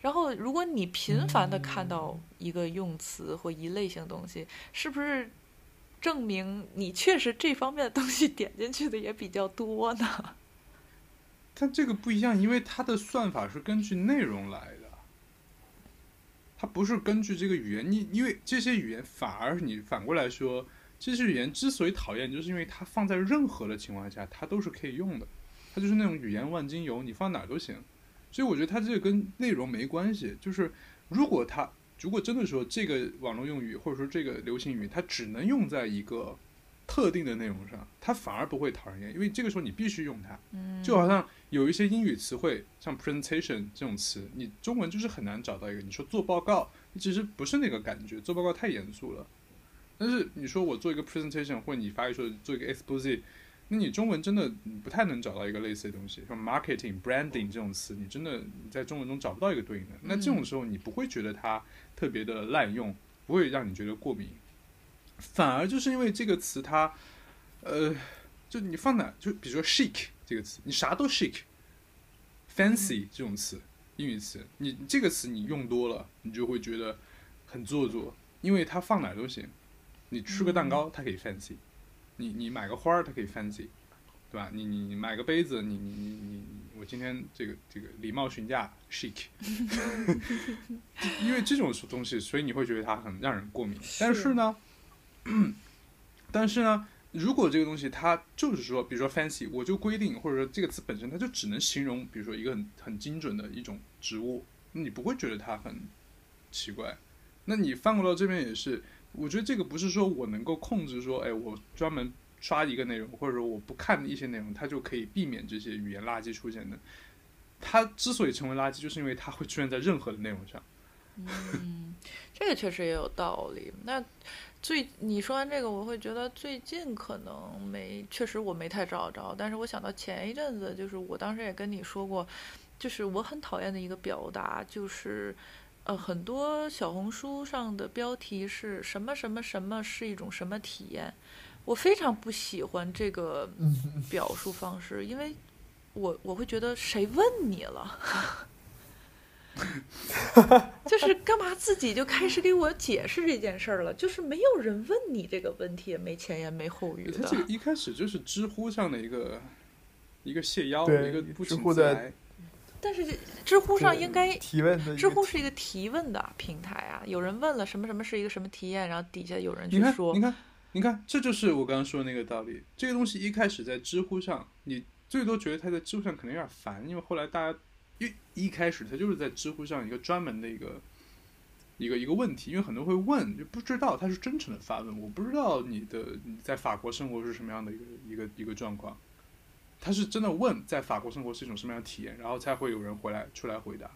然后，如果你频繁的看到一个用词或一类型东西，是不是证明你确实这方面的东西点进去的也比较多呢？但这个不一样，因为它的算法是根据内容来的，它不是根据这个语言。你因为这些语言反而你反过来说，这些语言之所以讨厌，就是因为它放在任何的情况下，它都是可以用的，它就是那种语言万金油，你放哪儿都行。所以我觉得它这个跟内容没关系，就是如果它如果真的说这个网络用语或者说这个流行语，它只能用在一个特定的内容上，它反而不会讨人厌，因为这个时候你必须用它。嗯，就好像有一些英语词汇，像 presentation 这种词，你中文就是很难找到一个。你说做报告，你其实不是那个感觉，做报告太严肃了。但是你说我做一个 presentation，或者你法语说做一个 expose，那你中文真的不太能找到一个类似的东西，像 marketing、branding 这种词，你真的你在中文中找不到一个对应的。那这种时候你不会觉得它特别的滥用，不会让你觉得过敏，反而就是因为这个词它，呃，就你放哪，就比如说 chic 这个词，你啥都 chic，fancy 这种词，英语词，你你这个词你用多了，你就会觉得很做作，因为它放哪儿都行。你吃个蛋糕，它可以 fancy；你你买个花儿，它可以 fancy，对吧？你你你买个杯子，你你你你你，我今天这个这个礼貌询价 chic，因为这种东西，所以你会觉得它很让人过敏。但是呢，但是呢，如果这个东西它就是说，比如说 fancy，我就规定，或者说这个词本身它就只能形容，比如说一个很很精准的一种植物，你不会觉得它很奇怪。那你翻过到这边也是，我觉得这个不是说我能够控制说，哎，我专门刷一个内容，或者说我不看一些内容，它就可以避免这些语言垃圾出现的。它之所以成为垃圾，就是因为它会出现在任何的内容上。嗯，这个确实也有道理。那最你说完这个，我会觉得最近可能没，确实我没太找着。但是我想到前一阵子，就是我当时也跟你说过，就是我很讨厌的一个表达，就是呃，很多小红书上的标题是什么什么什么是一种什么体验，我非常不喜欢这个表述方式，因为我我会觉得谁问你了？就是干嘛自己就开始给我解释这件事儿了？就是没有人问你这个问题，也没前言没后语的这。个一开始就是知乎上的一个一个谢邀，对一个不请知乎的自来。但是知乎上应该，提问的知乎是一个提问的平台啊，有人问了什么什么是一个什么体验，然后底下有人你看，去说你，看，你看，这就是我刚刚说的那个道理。这个东西一开始在知乎上，你最多觉得它在知乎上可能有点烦，因为后来大家一一开始它就是在知乎上一个专门的一个一个一个问题，因为很多人会问，就不知道他是真诚的发问，我不知道你的你在法国生活是什么样的一个一个一个状况，他是真的问在法国生活是一种什么样的体验，然后才会有人回来出来回答。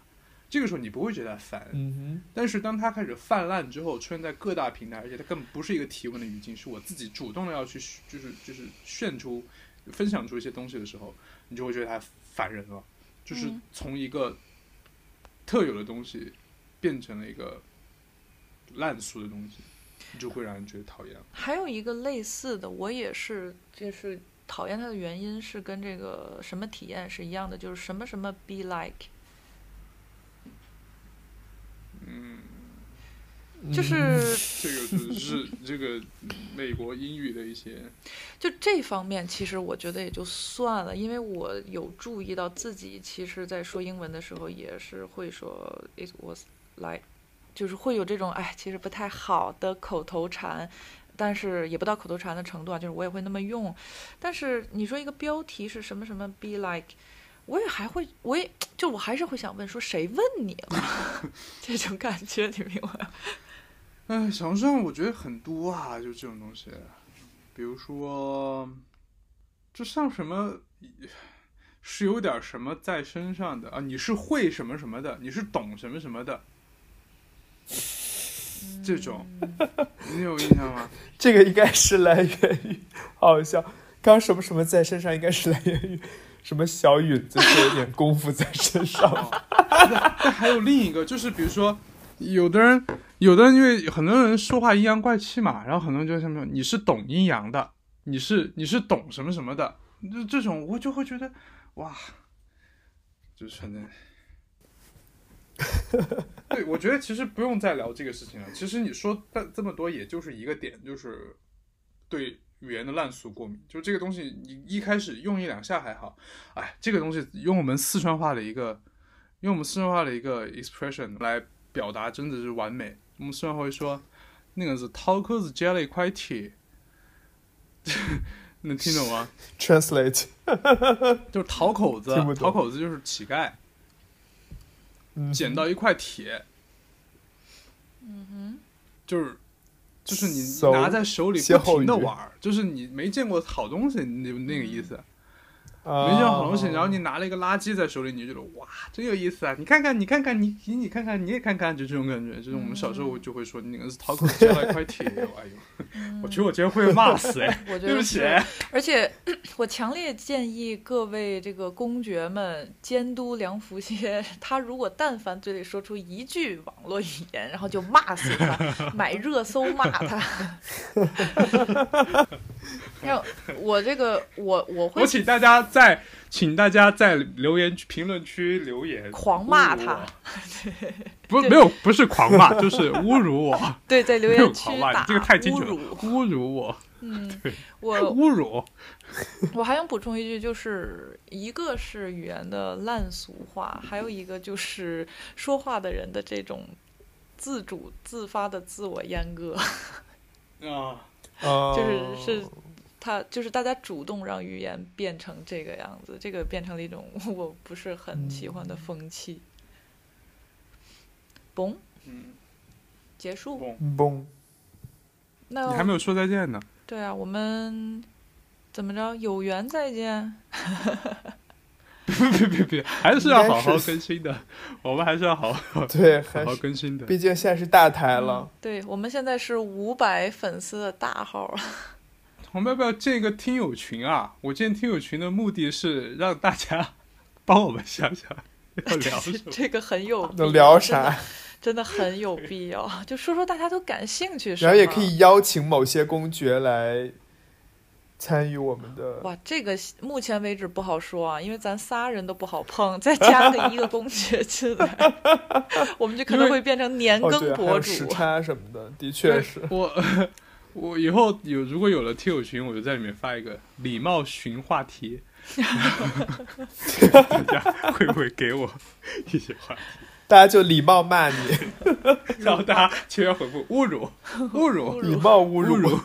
这个时候你不会觉得烦，嗯但是当他开始泛滥之后，出现在各大平台，而且他根本不是一个提问的语境，是我自己主动的要去，就是就是炫出、分享出一些东西的时候，你就会觉得他烦人了，就是嗯从一个特有的东西变成了一个烂俗的东西，就会让人觉得讨厌。还有一个类似的，我也是，就是讨厌它的原因是跟这个什么体验是一样的，就是什么什么 be like，嗯，就是 这个是日这个美国英语的一些，就这方面，其实我觉得也就算了，因为我有注意到自己，其实在说英文的时候也是会说 it was like，就是会有这种哎，其实不太好的口头禅，但是也不到口头禅的程度啊，就是我也会那么用。但是你说一个标题是什么什么 be like，我也还会，我也就我还是会想问说谁问你了，这种感觉，你明白吗？哎，小红书上我觉得很多啊，就这种东西，比如说，就像什么是有点什么在身上的啊，你是会什么什么的，你是懂什么什么的，这种，你有印象吗？这个应该是来源于，好笑。刚什么什么在身上，应该是来源于什么小允子是有点功夫在身上。但还有另一个，就是比如说，有的人，有的人因为很多人说话阴阳怪气嘛，然后很多人就什么，你是懂阴阳的，你是你是懂什么什么的，这这种我就会觉得，哇，就是反正。对，我觉得其实不用再聊这个事情了。其实你说这这么多，也就是一个点，就是对语言的烂俗过敏。就这个东西，你一开始用一两下还好，哎，这个东西用我们四川话的一个，用我们四川话的一个 expression 来表达，真的是完美。我们四川话会说，那个是掏口子捡了一块铁，能听懂吗？Translate，就是讨口子讨口子就是乞丐。嗯捡到一块铁，嗯哼，就是就是你拿在手里不停的玩儿，就是你没见过好东西，那那个意思。啊没见过好东西，然后你拿了一个垃圾在手里，你就觉得哇，真有意思啊！你看看，你看看，你你你看看，你也看看，就这种感觉。就是我们小时候就会说，你那个是掏口子捡了一块铁，哎呦，我觉得我今天会被骂死哎，对不起。而且，我强烈建议各位这个公爵们监督梁福歇，他如果但凡嘴里说出一句网络语言，然后就骂死他，买热搜骂他。然后我这个我我会我请大家在，请大家在留言区、评论区留言，狂骂他我。不，没有，不是狂骂，就是侮辱我。对在留言区打你这个太精准了侮辱。我，嗯对，我侮辱。我还想补充一句，就是一个是语言的烂俗化，还有一个就是说话的人的这种自主自发的自我阉割，啊，就是是他就是大家主动让语言变成这个样子，这个变成了一种我不是很喜欢的风气。嘣，嗯，结束。嘣，那你还没有说再见呢。对啊，我们怎么着？有缘再见。别别别，还是要好好更新的，我们还是要好好对，好好还是更新的。毕竟现在是大台了。对我们现在是五百粉丝的大号了。我们要不要建一个听友群啊？我建听友群的目的是让大家 帮我们想想要聊什么。这个很有能聊啥？真的真的很有必要，就说说大家都感兴趣什么。然后也可以邀请某些公爵来参与我们的。哇，这个目前为止不好说啊，因为咱仨人都不好碰，再加个一个公爵进来，我们就可能会变成年更博主。有时差什么的，的确是。我 我以后有如果有了听友群，我就在里面发一个礼貌寻话题，大家会不会给我一些话题？大家就礼貌骂你，然后大家全员回复侮辱、侮辱、礼貌侮辱。、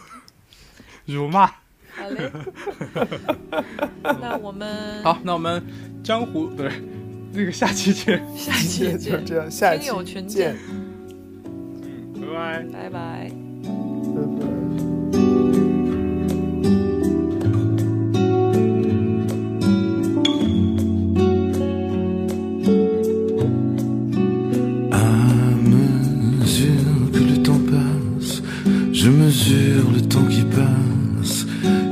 辱骂。好嘞，那我们好，那我们江湖不是，那个下期见，下期见，就这样，下期有群见，嗯，拜。拜，拜。拜，拜拜。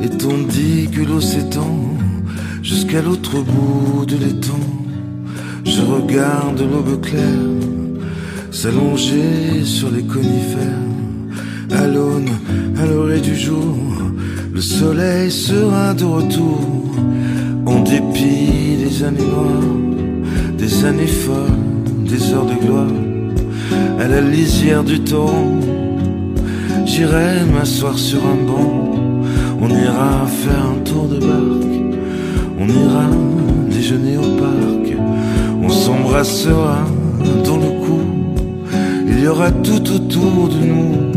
Et tandis que l'eau s'étend jusqu'à l'autre bout de l'étang, je regarde l'aube claire s'allonger sur les conifères. À l'aune, à l'orée du jour, le soleil sera de retour. En dépit des années noires, des années folles, des heures de gloire, à la lisière du temps, j'irai m'asseoir sur un banc on ira faire un tour de barque, on ira déjeuner au parc, on s'embrassera dans le cou, il y aura tout autour de nous.